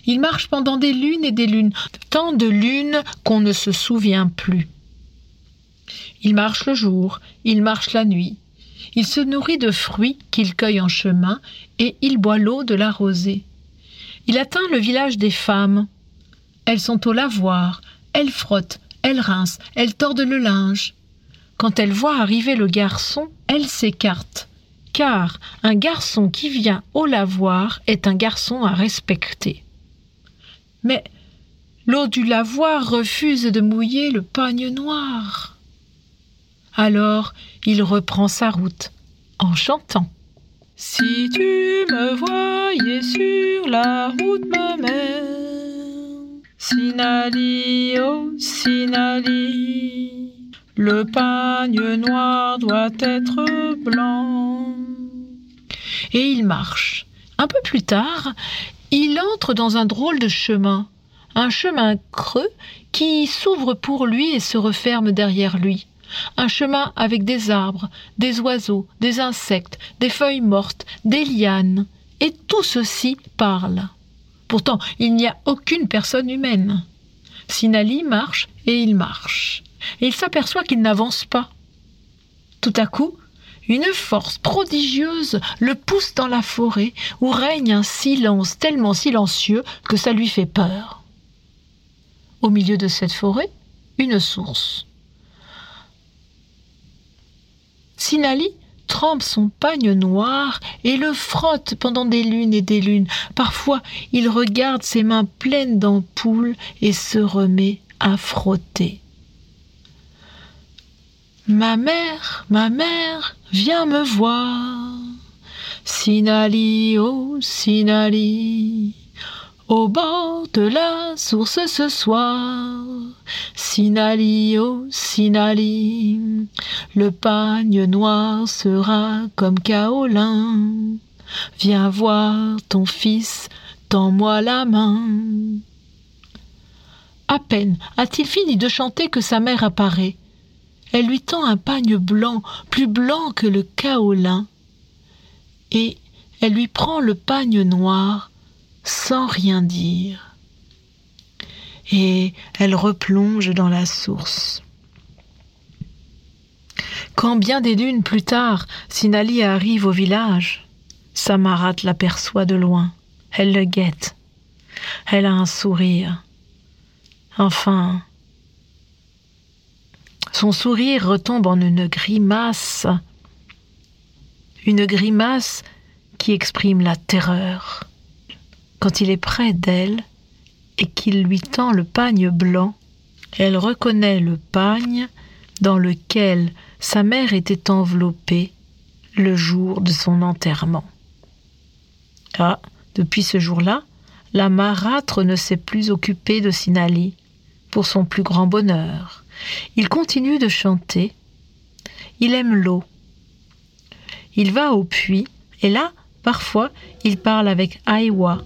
Il marche pendant des lunes et des lunes, tant de lunes qu'on ne se souvient plus. Il marche le jour, il marche la nuit. Il se nourrit de fruits qu'il cueille en chemin et il boit l'eau de la rosée. Il atteint le village des femmes. Elles sont au lavoir, elles frottent, elles rincent, elles tordent le linge. Quand elles voient arriver le garçon, elles s'écartent car un garçon qui vient au lavoir est un garçon à respecter. Mais l'eau du lavoir refuse de mouiller le pagne noir. Alors il reprend sa route en chantant. Si tu me voyais sur la route me mène, Sinali, oh Sinali, le pagne noir doit être blanc. Et il marche. Un peu plus tard, il entre dans un drôle de chemin, un chemin creux qui s'ouvre pour lui et se referme derrière lui. Un chemin avec des arbres, des oiseaux, des insectes, des feuilles mortes, des lianes. Et tout ceci parle. Pourtant, il n'y a aucune personne humaine. Sinali marche et il marche. Et il s'aperçoit qu'il n'avance pas. Tout à coup, une force prodigieuse le pousse dans la forêt où règne un silence tellement silencieux que ça lui fait peur. Au milieu de cette forêt, une source. Sinali trempe son pagne noir et le frotte pendant des lunes et des lunes. Parfois, il regarde ses mains pleines d'ampoules et se remet à frotter. Ma mère, ma mère, viens me voir. Sinali, oh Sinali, au bord de la source ce soir. Sinali, oh Sinali, le pagne noir sera comme kaolin. Viens voir ton fils, tends-moi la main. À peine a-t-il fini de chanter que sa mère apparaît. Elle lui tend un pagne blanc, plus blanc que le kaolin, et elle lui prend le pagne noir sans rien dire. Et elle replonge dans la source. Quand bien des lunes plus tard, Sinali arrive au village, Samarat l'aperçoit de loin. Elle le guette. Elle a un sourire. Enfin, son sourire retombe en une grimace, une grimace qui exprime la terreur. Quand il est près d'elle et qu'il lui tend le pagne blanc, elle reconnaît le pagne dans lequel sa mère était enveloppée le jour de son enterrement. Ah, depuis ce jour-là, la marâtre ne s'est plus occupée de Sinali, pour son plus grand bonheur. Il continue de chanter. Il aime l'eau. Il va au puits et là, parfois, il parle avec Aiwa.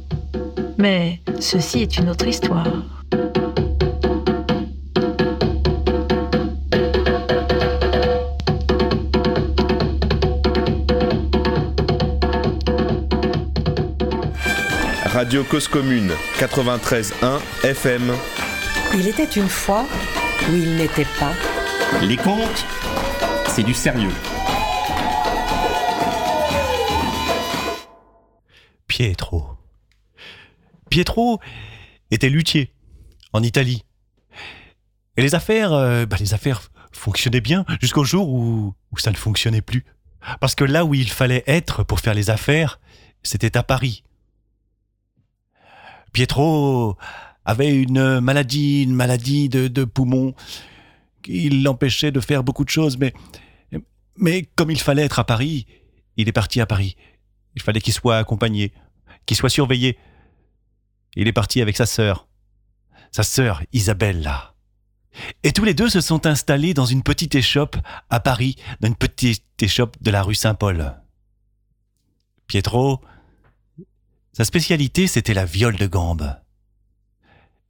Mais ceci est une autre histoire. Radio Cause Commune 93.1 FM. Il était une fois où il n'était pas. Les contes, c'est du sérieux. Pietro. Pietro était luthier en Italie. Et les affaires, euh, bah, les affaires fonctionnaient bien jusqu'au jour où, où ça ne fonctionnait plus. Parce que là où il fallait être pour faire les affaires, c'était à Paris. Pietro avait une maladie, une maladie de, de poumon qui l'empêchait de faire beaucoup de choses, mais, mais comme il fallait être à Paris, il est parti à Paris. Il fallait qu'il soit accompagné, qu'il soit surveillé. Il est parti avec sa sœur, sa sœur Isabelle là. Et tous les deux se sont installés dans une petite échoppe à Paris, dans une petite échoppe de la rue Saint-Paul. Pietro, sa spécialité, c'était la viole de gambe.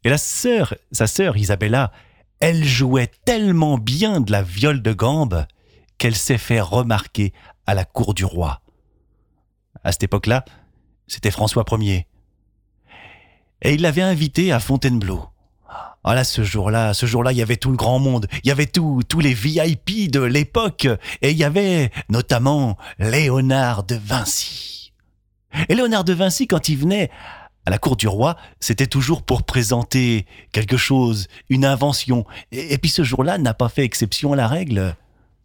Et la sœur, sa sœur Isabella, elle jouait tellement bien de la viole de gambe qu'elle s'est fait remarquer à la cour du roi. À cette époque-là, c'était François Ier. Et il l'avait invité à Fontainebleau. Ah là, ce jour-là, ce jour-là, il y avait tout le grand monde. Il y avait tous tous les VIP de l'époque. Et il y avait notamment Léonard de Vinci. Et Léonard de Vinci, quand il venait à la cour du roi, c'était toujours pour présenter quelque chose, une invention. Et, puis ce jour-là n'a pas fait exception à la règle.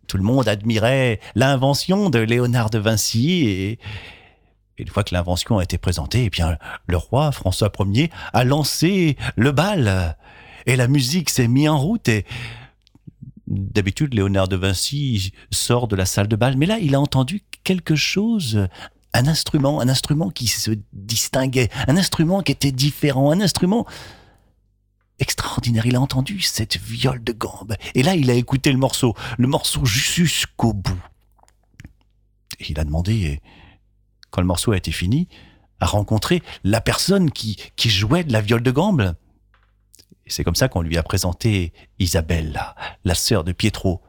Tout le monde admirait l'invention de Léonard de Vinci et, une fois que l'invention a été présentée, eh bien, le roi François Ier a lancé le bal et la musique s'est mise en route et d'habitude Léonard de Vinci sort de la salle de bal, mais là il a entendu quelque chose un instrument, un instrument qui se distinguait, un instrument qui était différent, un instrument extraordinaire. Il a entendu cette viole de gambe. Et là, il a écouté le morceau, le morceau jusqu'au bout. Et il a demandé, quand le morceau a été fini, à rencontrer la personne qui, qui jouait de la viole de gambe. C'est comme ça qu'on lui a présenté Isabelle, la sœur de Pietro,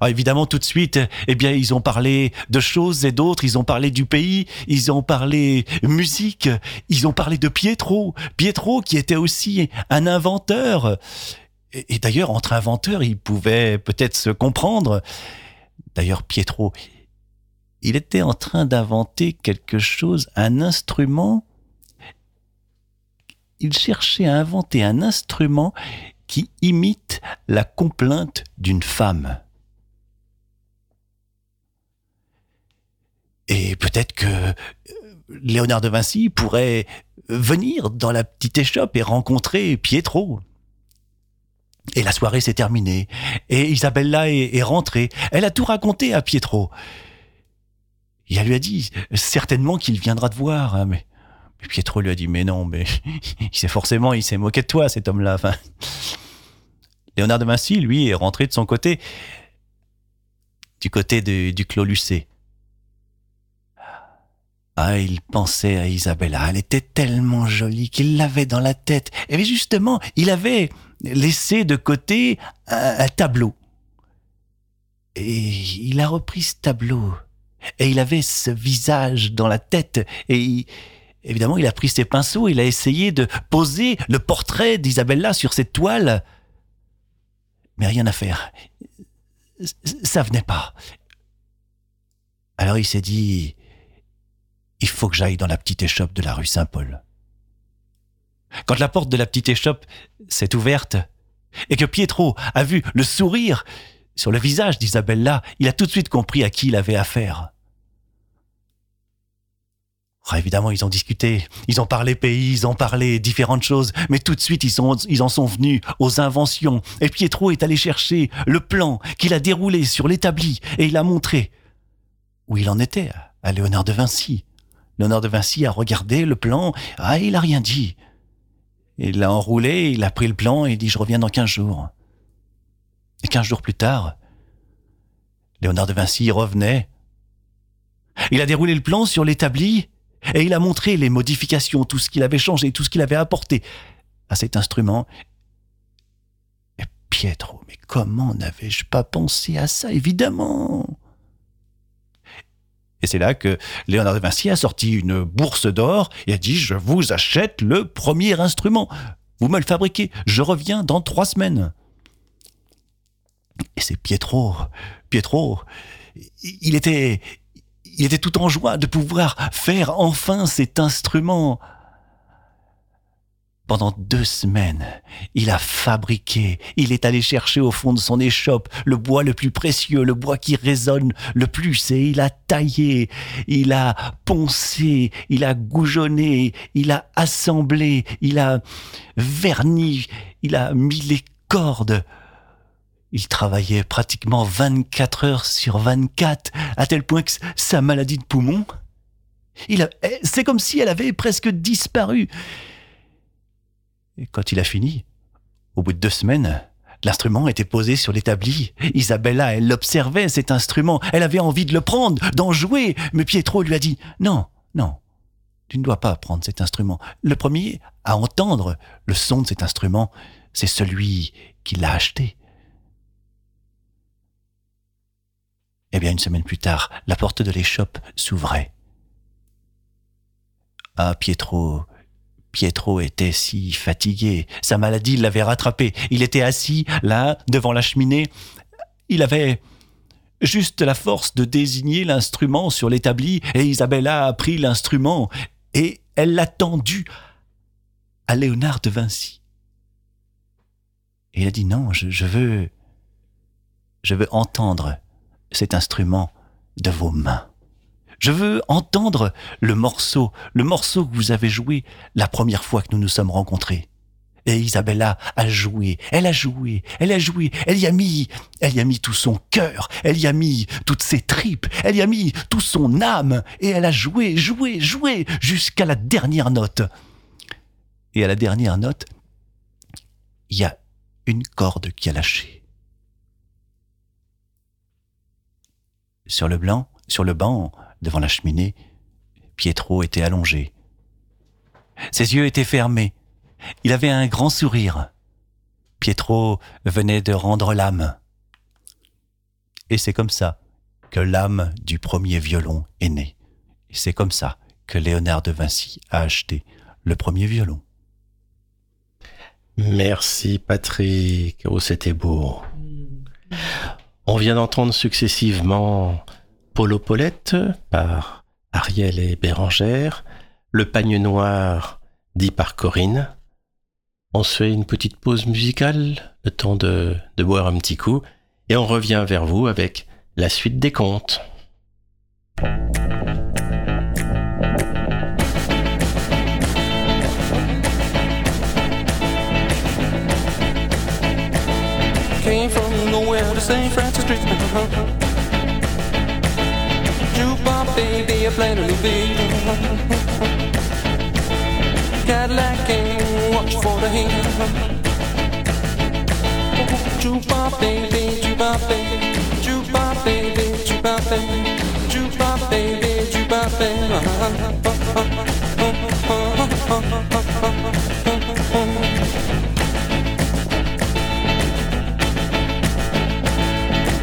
ah, évidemment, tout de suite, eh bien, ils ont parlé de choses et d'autres. Ils ont parlé du pays. Ils ont parlé musique. Ils ont parlé de Pietro. Pietro, qui était aussi un inventeur. Et, et d'ailleurs, entre inventeurs, ils pouvaient peut-être se comprendre. D'ailleurs, Pietro, il était en train d'inventer quelque chose, un instrument. Il cherchait à inventer un instrument qui imite la complainte d'une femme. Et peut-être que euh, Léonard de Vinci pourrait venir dans la petite échoppe et rencontrer Pietro. Et la soirée s'est terminée. Et Isabella est, rentrée. Elle a tout raconté à Pietro. Et elle lui a dit certainement qu'il viendra te voir. Hein, mais, Pietro lui a dit mais non, mais il s'est forcément, il s'est moqué de toi cet homme-là. Léonard de Vinci, lui, est rentré de son côté, du côté du Clos Lucé. Ah, il pensait à Isabella. Elle était tellement jolie qu'il l'avait dans la tête. Et justement, il avait laissé de côté un, tableau. Et il a repris ce tableau. Et il avait ce visage dans la tête. Et évidemment, il a pris ses pinceaux. Il a essayé de poser le portrait d'Isabella sur cette toile. Mais rien à faire. Ça venait pas. Alors il s'est dit, il faut que j'aille dans la petite échoppe de la rue Saint-Paul. Quand la porte de la petite échoppe s'est ouverte et que Pietro a vu le sourire sur le visage d'Isabella, il a tout de suite compris à qui il avait affaire. Ah, évidemment, ils ont discuté, ils ont parlé pays, ils ont parlé différentes choses, mais tout de suite, ils, ils en sont venus aux inventions. Et Pietro est allé chercher le plan qu'il a déroulé sur l'établi et il a montré où il en était à Léonard de Vinci. Léonard de Vinci a regardé le plan. Ah, il a rien dit. Il l'a enroulé, il a pris le plan et dit je reviens dans quinze jours. Et quinze jours plus tard, Léonard de Vinci revenait. Il a déroulé le plan sur l'établi et il a montré les modifications, tout ce qu'il avait changé, tout ce qu'il avait apporté à cet instrument. Et Pietro, mais comment n'avais-je pas pensé à ça, évidemment? Et c'est là que Léonard de Vinci a sorti une bourse d'or et a dit Je vous achète le premier instrument. Vous me le fabriquez. Je reviens dans trois semaines. Et c'est Pietro. Pietro, il était, il était tout en joie de pouvoir faire enfin cet instrument. Pendant deux semaines, il a fabriqué, il est allé chercher au fond de son échoppe le bois le plus précieux, le bois qui résonne le plus, et il a taillé, il a poncé, il a goujonné, il a assemblé, il a verni, il a mis les cordes. Il travaillait pratiquement 24 heures sur 24, à tel point que sa maladie de poumon, il c'est comme si elle avait presque disparu. Et quand il a fini, au bout de deux semaines, l'instrument était posé sur l'établi. Isabella, elle l'observait, cet instrument. Elle avait envie de le prendre, d'en jouer. Mais Pietro lui a dit, non, non, tu ne dois pas prendre cet instrument. Le premier à entendre le son de cet instrument, c'est celui qui l'a acheté. Eh bien, une semaine plus tard, la porte de l'échoppe s'ouvrait. Ah, Pietro, Pietro était si fatigué, sa maladie l'avait rattrapé. Il était assis, là, devant la cheminée. Il avait juste la force de désigner l'instrument sur l'établi, et Isabella a pris l'instrument, et elle l'a tendu à Léonard de Vinci. Et il a dit non, je, je veux, je veux entendre cet instrument de vos mains. Je veux entendre le morceau, le morceau que vous avez joué la première fois que nous nous sommes rencontrés. Et Isabella a joué, elle a joué, elle a joué, elle y a mis, elle y a mis tout son cœur, elle y a mis toutes ses tripes, elle y a mis tout son âme, et elle a joué, joué, joué, jusqu'à la dernière note. Et à la dernière note, il y a une corde qui a lâché. Sur le blanc, sur le banc, devant la cheminée, Pietro était allongé. Ses yeux étaient fermés. Il avait un grand sourire. Pietro venait de rendre l'âme. Et c'est comme ça que l'âme du premier violon est née. Et c'est comme ça que Léonard de Vinci a acheté le premier violon. Merci Patrick. Oh, c'était beau. On vient d'entendre successivement Polo Paulette par Ariel et Bérangère, Le Pagne Noir dit par Corinne. On se fait une petite pause musicale, le temps de, boire un petit coup, et on revient vers vous avec la suite des contes. Jukebox baby, played a new beat. Cadillac came, watch for the heat. Jukebox baby, jukebox baby, jukebox baby, jukebox baby, jukebox baby, jukebox baby.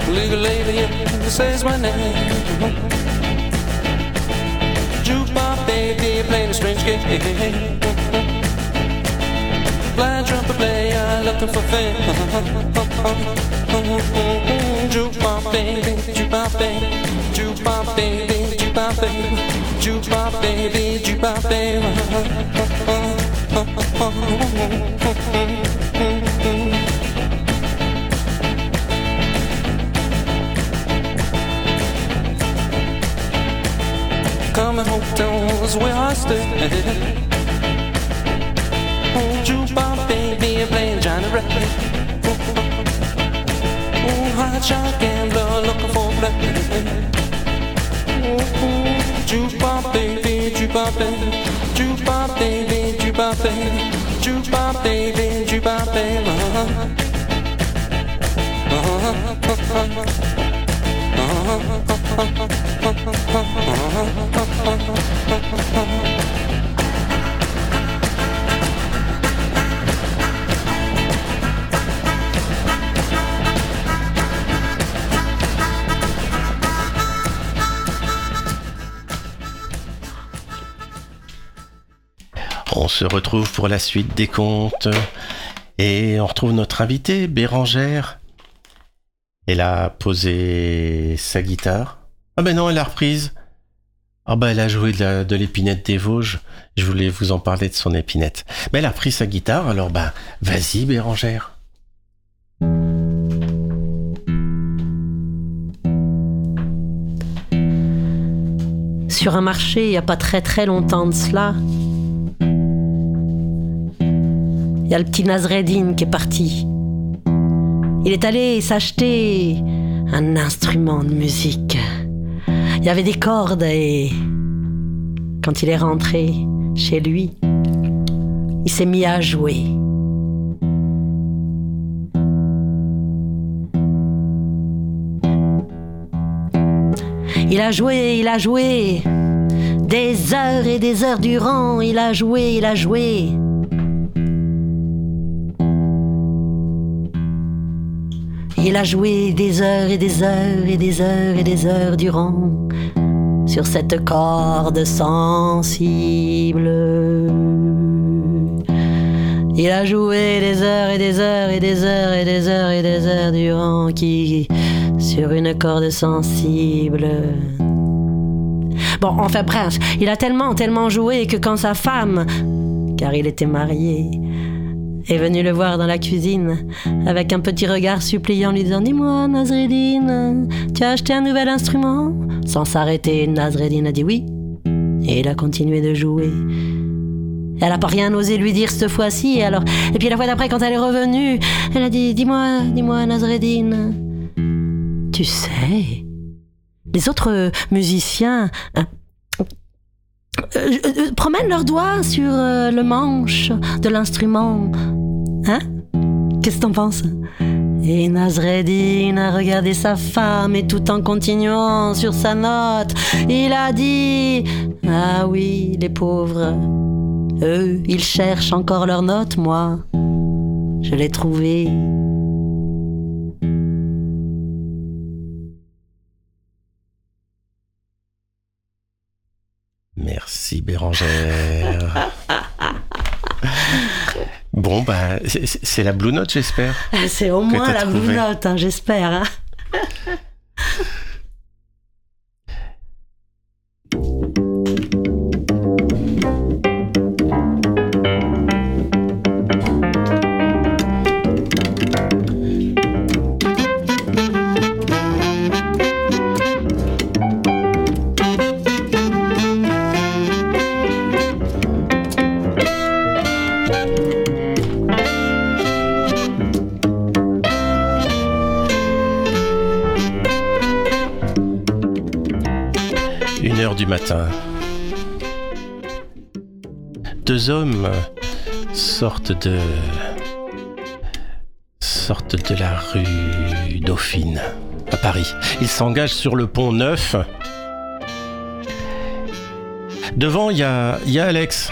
Legal lady says my name. Baby, playing a strange game. Blind trumpet player looking for fame. Jukebox baby, jukebox baby, jukebox baby, jukebox baby, jukebox baby, jukebox baby. Coming hotels where I stay. Oh, jukebox baby, playing Johnny Ray. Oh, hot shot gambler looking for play. Oh, jukebox baby, jukebox baby, jukebox baby, jukebox baby, jukebox baby, jukebox baby. On se retrouve pour la suite des contes et on retrouve notre invitée Bérangère. Elle a posé sa guitare. Ah ben non, elle a reprise. Ah ben elle a joué de l'épinette des Vosges. Je voulais vous en parler de son épinette. Mais elle a pris sa guitare, alors ben vas-y Bérangère. Sur un marché, il n'y a pas très très longtemps de cela, il y a le petit Nazreddin qui est parti. Il est allé s'acheter un instrument de musique. Il y avait des cordes et quand il est rentré chez lui, il s'est mis à jouer. Il a joué, il a joué, des heures et des heures durant, il a joué, il a joué. Il a joué des heures et des heures et des heures et des heures durant sur cette corde sensible. Il a joué des heures et des heures et des heures et des heures et des heures durant qui sur une corde sensible. Bon, enfin bref, il a tellement, tellement joué que quand sa femme, car il était marié, est venue le voir dans la cuisine avec un petit regard suppliant lui disant Dis-moi, Nazreddin, tu as acheté un nouvel Elle a pas rien osé lui dire cette fois-ci, alors. Et puis la fois d'après, quand elle est revenue, elle a dit Dis-moi, dis-moi, Nazredine. Tu sais, les autres musiciens promènent leurs doigts sur euh, le manche de l'instrument. Hein? Qu'est-ce que t'en penses? Et Nazredine a regardé sa femme et tout en continuant sur sa note, il a dit Ah oui, les pauvres. Eux, ils cherchent encore leur note, moi. Je l'ai trouvée. Merci Bérangère. bon, bah, c'est- la Blue Note, j'espère. C'est au moins la trouvé. Blue Note, hein, j'espère. hein. Hommes sortent de. sortent de la rue Dauphine, à Paris. Ils s'engagent sur le pont Neuf. Devant, il y a, il Alex.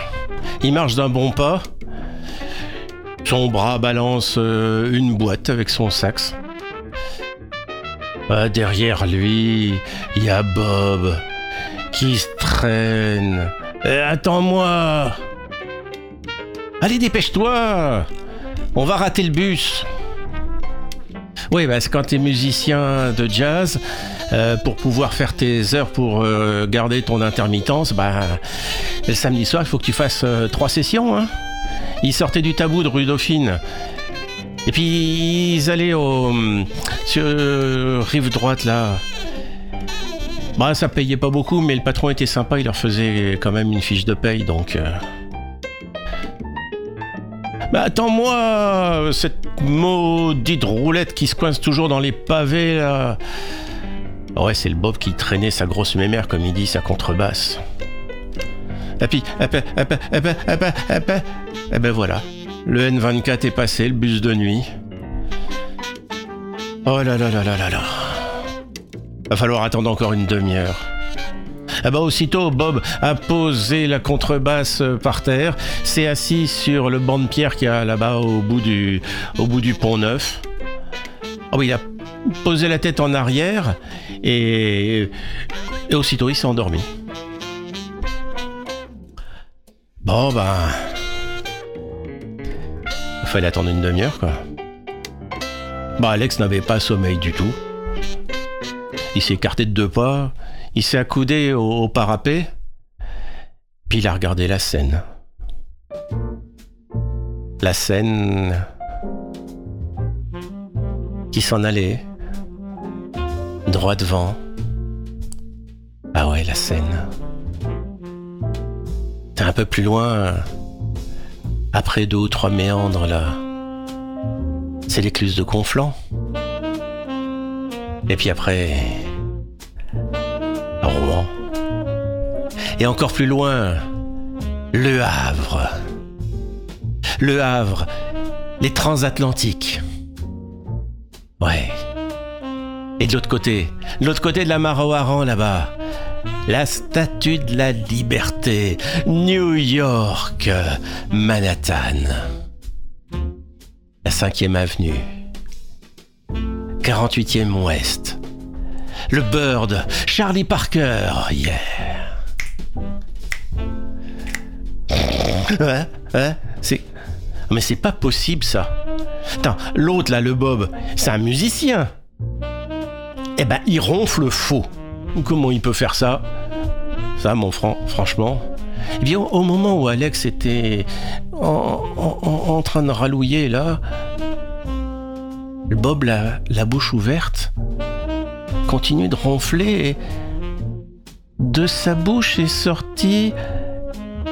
Il marche d'un bon pas. Son bras balance euh, une boîte avec son sax. Ah, derrière lui, il y a Bob qui se traîne. Eh, Attends-moi Allez, dépêche-toi On va rater le bus Oui, bah, quand t'es musicien de jazz, euh, pour pouvoir faire tes heures pour euh, garder ton intermittence, bah, le samedi soir, il faut que tu fasses euh, trois sessions. Hein ils sortaient du tabou de rue Dauphine. Et puis ils allaient au sur rive droite là. Bah ça payait pas beaucoup, mais le patron était sympa, il leur faisait quand même une fiche de paye, donc. Bah attends-moi, cette maudite roulette qui se coince toujours dans les pavés là. Ouais, c'est le Bob qui traînait sa grosse mémère, comme il dit, sa contrebasse. Et puis, et ben voilà. Le N24 est passé, le bus de nuit. Oh là là là là là là. Va falloir attendre encore une demi-heure. Ah bah aussitôt, Bob a posé la contrebasse euh, par terre, s'est assis sur le banc de pierre qu'il y a là-bas au bout du, pont neuf. Oui, il a posé la tête en arrière et, aussitôt il s'est endormi. Bon ben, fallait attendre une demi-heure quoi. Bah Alex n'avait pas sommeil du tout. Il s'est écarté de deux pas, il s'est accoudé au, parapet, puis il a regardé la scène. La scène qui s'en allait, droit devant. Ah ouais, la scène. T'es un peu plus loin, après deux ou trois méandres là. C'est l'écluse de Conflans. Et puis après, Et encore plus loin, Le Havre. Le Havre, les transatlantiques. Ouais. Et de l'autre côté, de l'autre côté de la mare là-bas, la statue de la liberté, New York, Manhattan. La 5e avenue, 48e ouest. Le Bird, Charlie Parker, yeah. Ouais, ouais, c'est. Mais c'est pas possible ça. Attends, l'autre là, le Bob, c'est un musicien. Eh ben, il ronfle faux. Comment il peut faire ça? Ça, mon franc, franchement. Eh bien, au, moment où Alex était en, train de rallouiller là, le Bob, la, la bouche ouverte, continue de ronfler et de sa bouche est sortie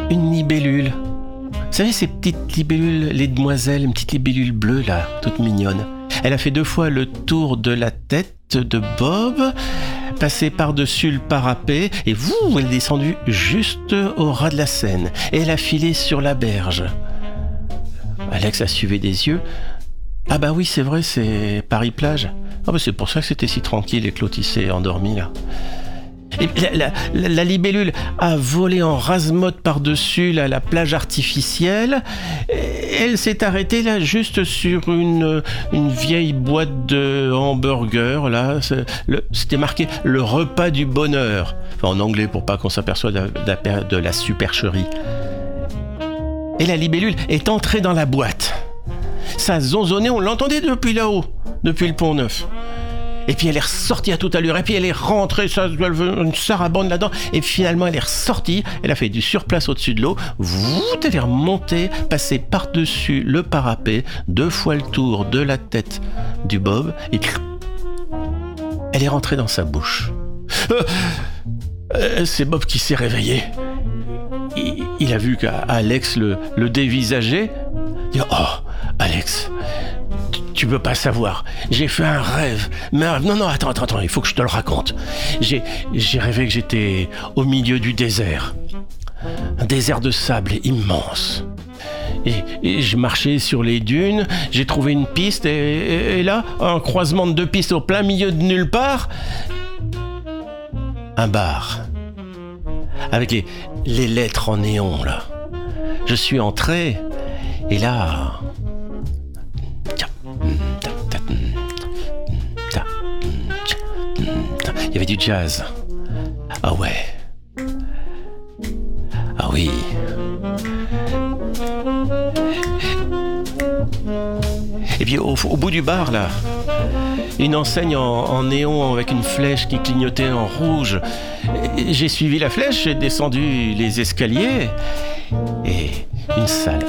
une libellule. Vous savez, ces petites libellules, les demoiselles, une petite libellule bleue là, toute mignonne. Elle a fait deux fois le tour de la tête de Bob, passé par-dessus le parapet, et vous, elle est descendue juste au ras de la Seine, et elle a filé sur la berge. Alex a suivi des yeux. Ah bah oui, c'est vrai, c'est Paris-Plage. Ah bah c'est pour ça que c'était si tranquille et s'est endormi là. La, libellule a volé en rase-motte par-dessus la, la plage artificielle. Elle s'est arrêtée là juste sur une, vieille boîte de hamburger. C'était marqué le repas du bonheur. En anglais pour pas qu'on s'aperçoive de la supercherie. Et la libellule est entrée dans la boîte. Ça zonzonnait, on l'entendait depuis là-haut, depuis le pont neuf. Et puis elle est ressortie à toute allure, et puis elle est rentrée, ça, une sarabande là-dedans, et finalement elle est ressortie, elle a fait du surplace au-dessus de l'eau, vous, elle est remontée, passée par-dessus le parapet, deux fois le tour de la tête du bob, et elle est rentrée dans sa bouche. Euh, euh, c'est Bob qui s'est réveillé. Il, il a vu qu'Alex le, le dévisageait. Il dit, Oh, Alex, tu- peux pas savoir. J'ai fait un rêve. Mais non, non, attends, attends, attends, il faut que je te le raconte. J'ai, rêvé que j'étais au milieu du désert. Un désert de sable immense. Et, et je marchais sur les dunes, j'ai trouvé une piste, et là, un croisement de deux pistes au plein milieu de nulle part, un bar. Avec les, les lettres en néon, là. Je suis entré, et là, du jazz. Ah ouais. Ah oui. Et puis au, bout du bar, là, une enseigne en, néon avec une flèche qui clignotait en rouge. J'ai suivi la flèche, j'ai descendu les escaliers et une salle.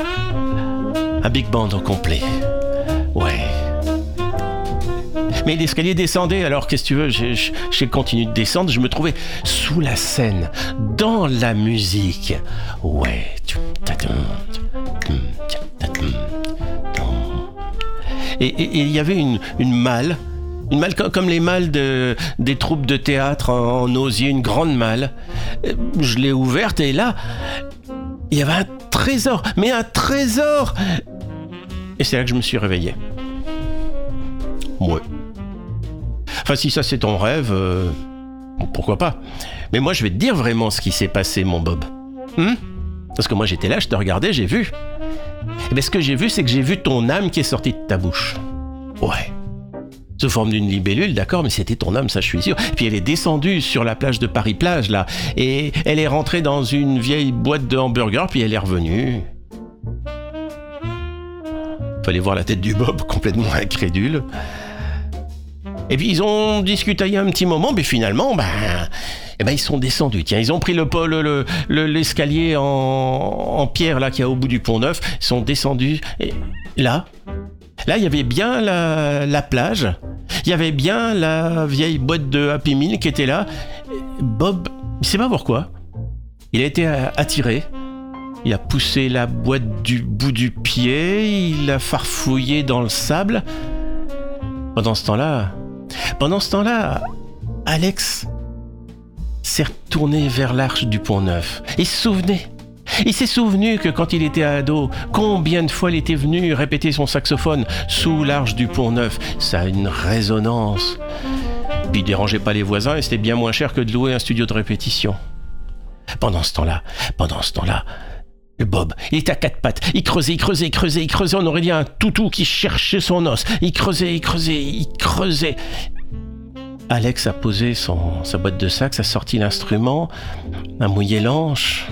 Un big band au complet. Ouais. Mais l'escalier descendait, alors qu'est-ce que tu veux, j'ai- continué de descendre, je me trouvais sous la scène, dans la musique. Ouais. Et il y avait une, une malle, une malle co- comme les malles de- des troupes de théâtre en, en osier, une grande malle. Euh, Je l'ai ouverte et là, il y avait un trésor, mais un trésor Et c'est là que je me suis réveillé. Ouais. Enfin, si ça c'est ton rêve, euh, pourquoi pas. Mais moi, je vais te dire vraiment ce qui s'est passé, mon Bob. Hmm? Parce que moi, j'étais là, je te regardais, j'ai vu. Et bien, ce que j'ai vu, c'est que j'ai vu ton âme qui est sortie de ta bouche. Ouais. Sous forme d'une libellule, d'accord, mais c'était ton âme, ça je suis sûr. Puis elle est descendue sur la plage de Paris-Plage, là, et elle est rentrée dans une vieille boîte de hamburger, puis elle est revenue. Fallait voir la tête du Bob, complètement incrédule. Et puis ils ont discuté un petit moment, mais finalement, ben, eh ben ils sont descendus. Tiens, ils ont pris le pôle, le, le- l'escalier en, pierre là qui est au bout du pont neuf. Ils sont descendus. Et là, là, il y avait bien la, la plage. Il y avait bien la vieille boîte de Happy Meal qui était là. Bob, il sait pas pourquoi. Il a été attiré. Il a poussé la boîte du bout du pied. Il a farfouillé dans le sable. Pendant ce temps-là, pendant ce temps-là, Alex s'est retourné vers l'arche du pont neuf. Il se souvenait. Il s'est souvenu que quand il était ado, combien de fois il était venu répéter son saxophone sous l'arche du pont neuf. Ça a une résonance. Puis il dérangeait pas les voisins et c'était bien moins cher que de louer un studio de répétition. Pendant ce temps-là, pendant ce temps-là, Bob, il était à quatre pattes. Il creusait, il creusait, il creusait, il creusait. On aurait dit un toutou qui cherchait son os. Il creusait, il creusait, il creusait. Alex a posé son, sa boîte de sax, a sorti l'instrument, a mouillé l'anche,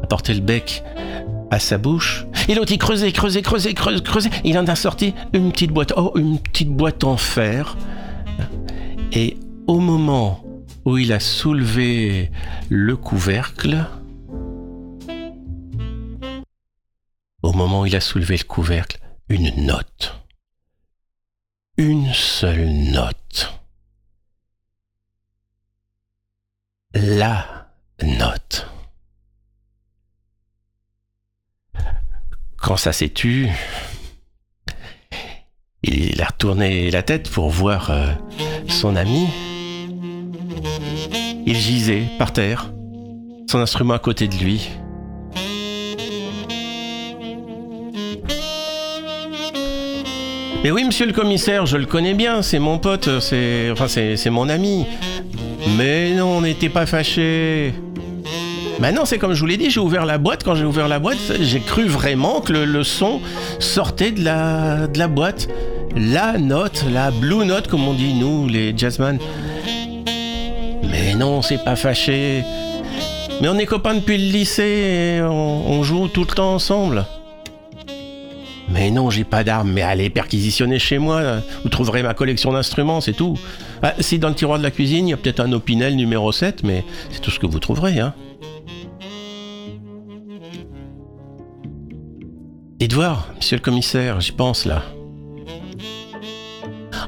a porté le bec à sa bouche. Et l'autre, il creusait, creusait, creusait, creusait, creusait. Il en a sorti une petite boîte. Oh, une petite boîte en fer. Et au moment où il a soulevé le couvercle, au moment où il a soulevé le couvercle, une note. Une seule note. La note. quand ça s'est tu, il a retourné la tête pour voir euh, son ami. Il gisait par terre, son instrument à côté de lui. Mais oui, monsieur le commissaire, je le connais bien, c'est mon pote, c'est. Enfin, c'est mon ami. Mais non, on n'était pas fâchés. Maintenant, c'est comme je vous l'ai dit, j'ai ouvert la boîte. Quand j'ai ouvert la boîte, j'ai cru vraiment que le, son sortait de la, boîte. La note, la blue note, comme on dit nous, les jazzman. Mais non, c'est pas fâché. Mais on est copains depuis le lycée et on joue tout le temps ensemble. Mais non, j'ai pas d'armes. Mais allez perquisitionner chez moi. Vous trouverez ma collection d'instruments, c'est tout. Ah, si dans le tiroir de la cuisine, il y a peut-être un Opinel numéro 7, mais c'est tout ce que vous trouverez, hein. Voir, monsieur le commissaire, j'y pense là.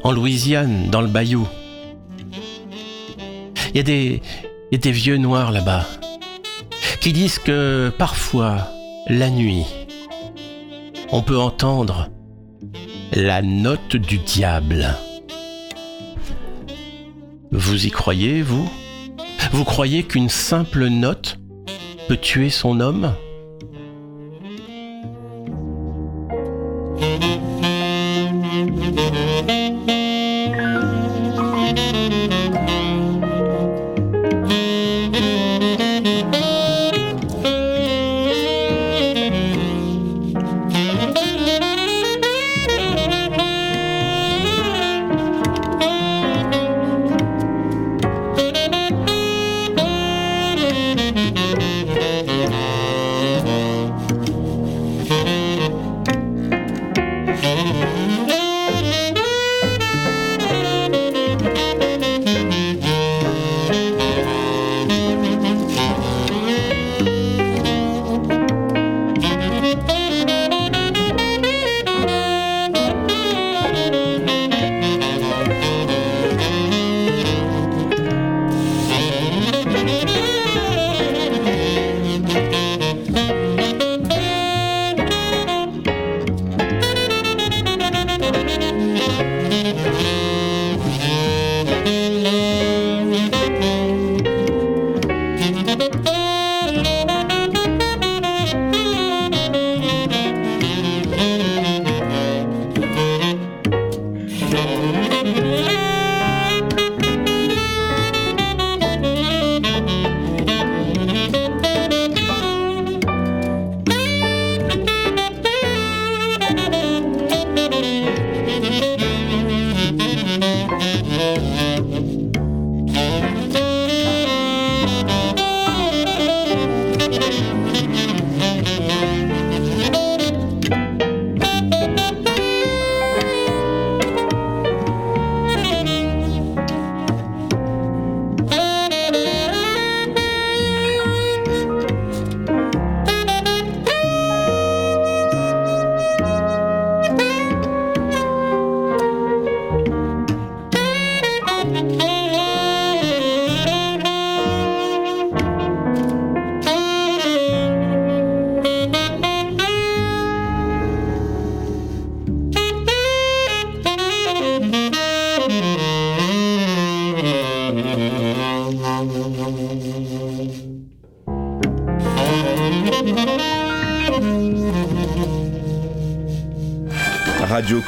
En Louisiane, dans le bayou. Il y a des vieux noirs là-bas qui disent que parfois, la nuit, on peut entendre la note du diable. Vous y croyez, vous? Vous croyez qu'une simple note peut tuer son homme?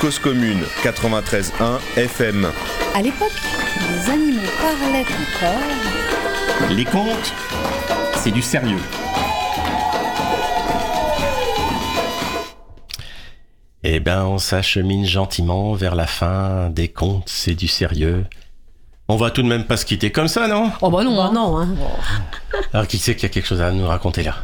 Cause Commune 93.1 FM. À l'époque, les animaux parlaient encore. Les contes, c'est du sérieux. Eh ben, on s'achemine gentiment vers la fin des contes, c'est du sérieux. On va tout de même pas se quitter comme ça, non? Oh bah non, hein. non, hein. Alors qui sait qu'il y a quelque chose à nous raconter là?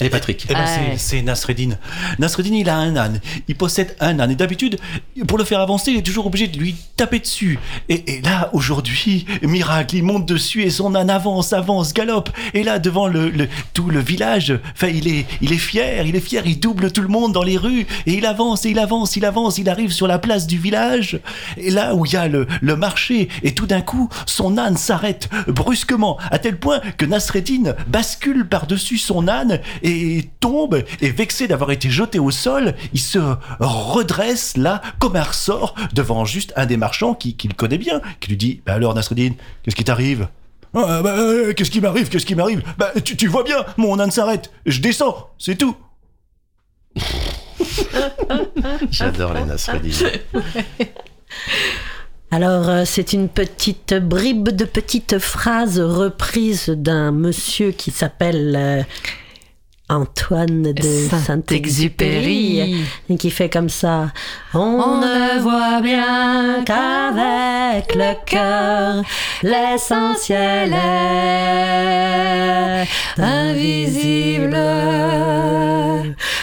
Allez Patrick. Eh ben, c'est- c'est Nasreddin. Nasreddin, il a un âne. Il possède un âne. Et d'habitude, pour le faire avancer, il est toujours obligé de lui taper dessus. Et, et là, aujourd'hui, miracle, il monte dessus et son âne avance, avance, galope. Et là, devant le, le- tout le village, enfin, il est, il est fier, il est fier, il double tout le monde dans les rues. Et il avance, et il avance, il avance, il arrive sur la place du village. Et là où il y a le, le marché. Et tout d'un coup, son âne s'arrête brusquement, à tel point que Nasreddin bascule par-dessus son âne et tombe, et vexé d'avoir été jeté au sol, il se redresse là, comme un ressort, devant juste un des marchands qui, qui le connaît bien, qui lui dit Bah alors Nasreddin, qu'est-ce qui t'arrive? Ah, bah, euh, Qu'est-ce qui m'arrive? Qu'est-ce qui m'arrive? Bah tu, tu vois bien, mon âne s'arrête, je descends, c'est tout. J'adore les Nasreddin. Alors, euh, c'est une petite bribe de petites phrases reprises d'un monsieur qui s'appelle euh, Antoine de Saint-Exupéry. Qui fait comme ça. On ne voit bien qu'avec le cœur, l'essentiel est invisible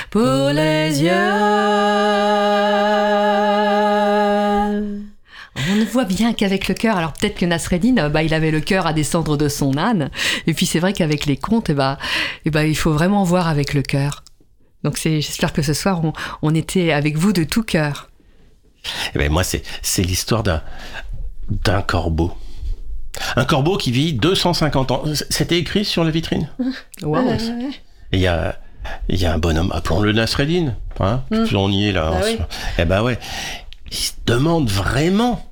pour les yeux. On ne voit bien qu'avec le cœur. Alors peut-être que Nasreddin, euh, bah, il avait le cœur à descendre de son âne. Et puis c'est vrai qu'avec les contes, eh bah, eh bah, il faut vraiment voir avec le cœur. Donc j'espère que ce soir, on, on était avec vous de tout cœur. Eh ben moi, c'est, c'est l'histoire d'un, d'un corbeau. Un corbeau qui vit 250 ans. C'était écrit sur la vitrine? Wow. Et il y a, il y a un bonhomme, appelons-le Nasreddin. Hein Mm. On y est là. Bah oui. Eh ben ouais. Il se demande vraiment.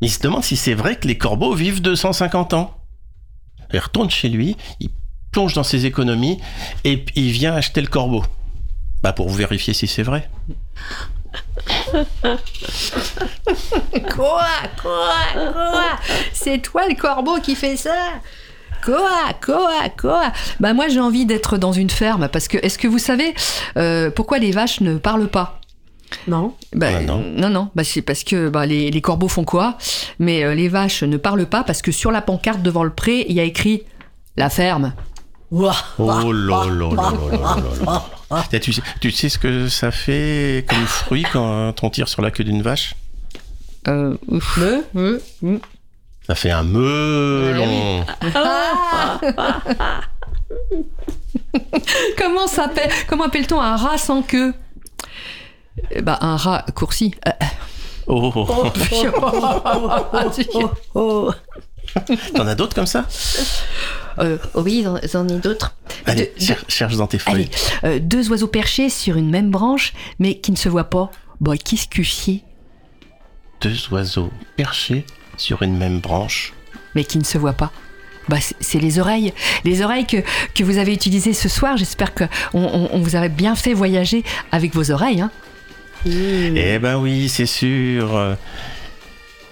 Il se demande si c'est vrai que les corbeaux vivent 250 ans. Il retourne chez lui, il plonge dans ses économies et il vient acheter le corbeau. Bah pour vérifier si c'est vrai. Quoi Quoi Quoi? C'est toi le corbeau qui fait ça? Quoi Quoi Quoi? Bah moi j'ai envie d'être dans une ferme parce que est-ce que vous savez euh, pourquoi les vaches ne parlent pas? Non. Bah, Ah, non. non, non, bah, c'est parce que bah, les, les corbeaux font quoi? Mais euh, les vaches ne parlent pas parce que sur la pancarte devant le pré, il y a écrit la ferme. Oh là là Tu sais, tu sais ce que ça fait comme fruit quand on tire sur la queue d'une vache? Euh, ouf. Ça fait un melon. Comment s'appelle Comment appelle-t-on un rat sans queue? Bah un rat coursi. Oh, oh, Oh. T'en as d'autres comme ça? Euh, oui, j'en- ai d'autres. Allez, De- cher- cherche dans tes Allez, feuilles. euh, deux oiseaux perchés sur une même branche, mais qui ne se voient pas. Bah, qu'est-ce que c'est Deux oiseaux perchés sur une même branche. Mais qui ne se voient pas. Bah, c'est- c'est les oreilles. Les oreilles que, que vous avez utilisées ce soir. J'espère qu'on on, on vous a bien fait voyager avec vos oreilles. Hein. Eh ben oui, c'est sûr.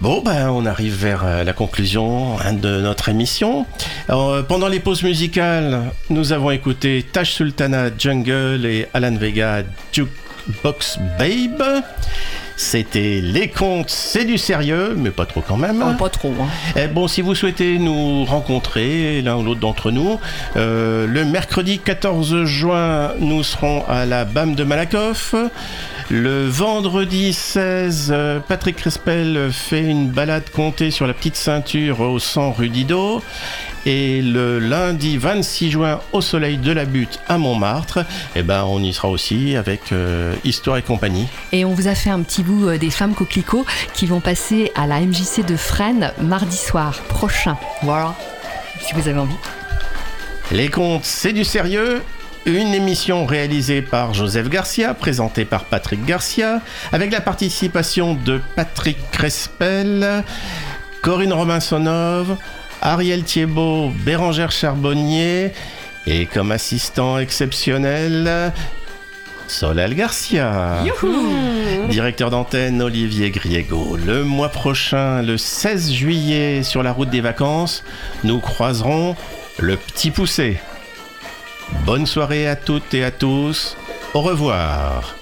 Bon, ben on arrive vers euh, la conclusion hein, de notre émission. Alors, euh, pendant les pauses musicales, nous avons écouté Tash Sultana Jungle et Alan Vega Jukebox Babe. C'était les contes, c'est du sérieux, mais pas trop quand même. Oh, pas trop. Hein. Eh bon, si vous souhaitez nous rencontrer, l'un ou l'autre d'entre nous, euh, le mercredi 14 juin, nous serons à la BAM de Malakoff. Le vendredi 16, euh, Patrick Crespel fait une balade comptée sur la petite ceinture au 100 rue Didot. Et le lundi 26 juin, au soleil de la butte à Montmartre, eh ben, on y sera aussi avec euh, Histoire et compagnie. Et on vous a fait un petit bout euh, des femmes coquelicots qui vont passer à la MJC de Fresnes mardi soir prochain. Voilà. Si vous avez envie. Les contes, c'est du sérieux. Une émission réalisée par Joseph Garcia, présentée par Patrick Garcia, avec la participation de Patrick Crespel, Corinne Robinsonov, Ariel Thiebaud, Bérangère Charbonnier et comme assistant exceptionnel, Solal Garcia. Directeur d'antenne Olivier Griego. Le mois prochain, le 16 juillet, sur la route des vacances, nous croiserons le petit poussé. Bonne soirée à toutes et à tous. Au revoir.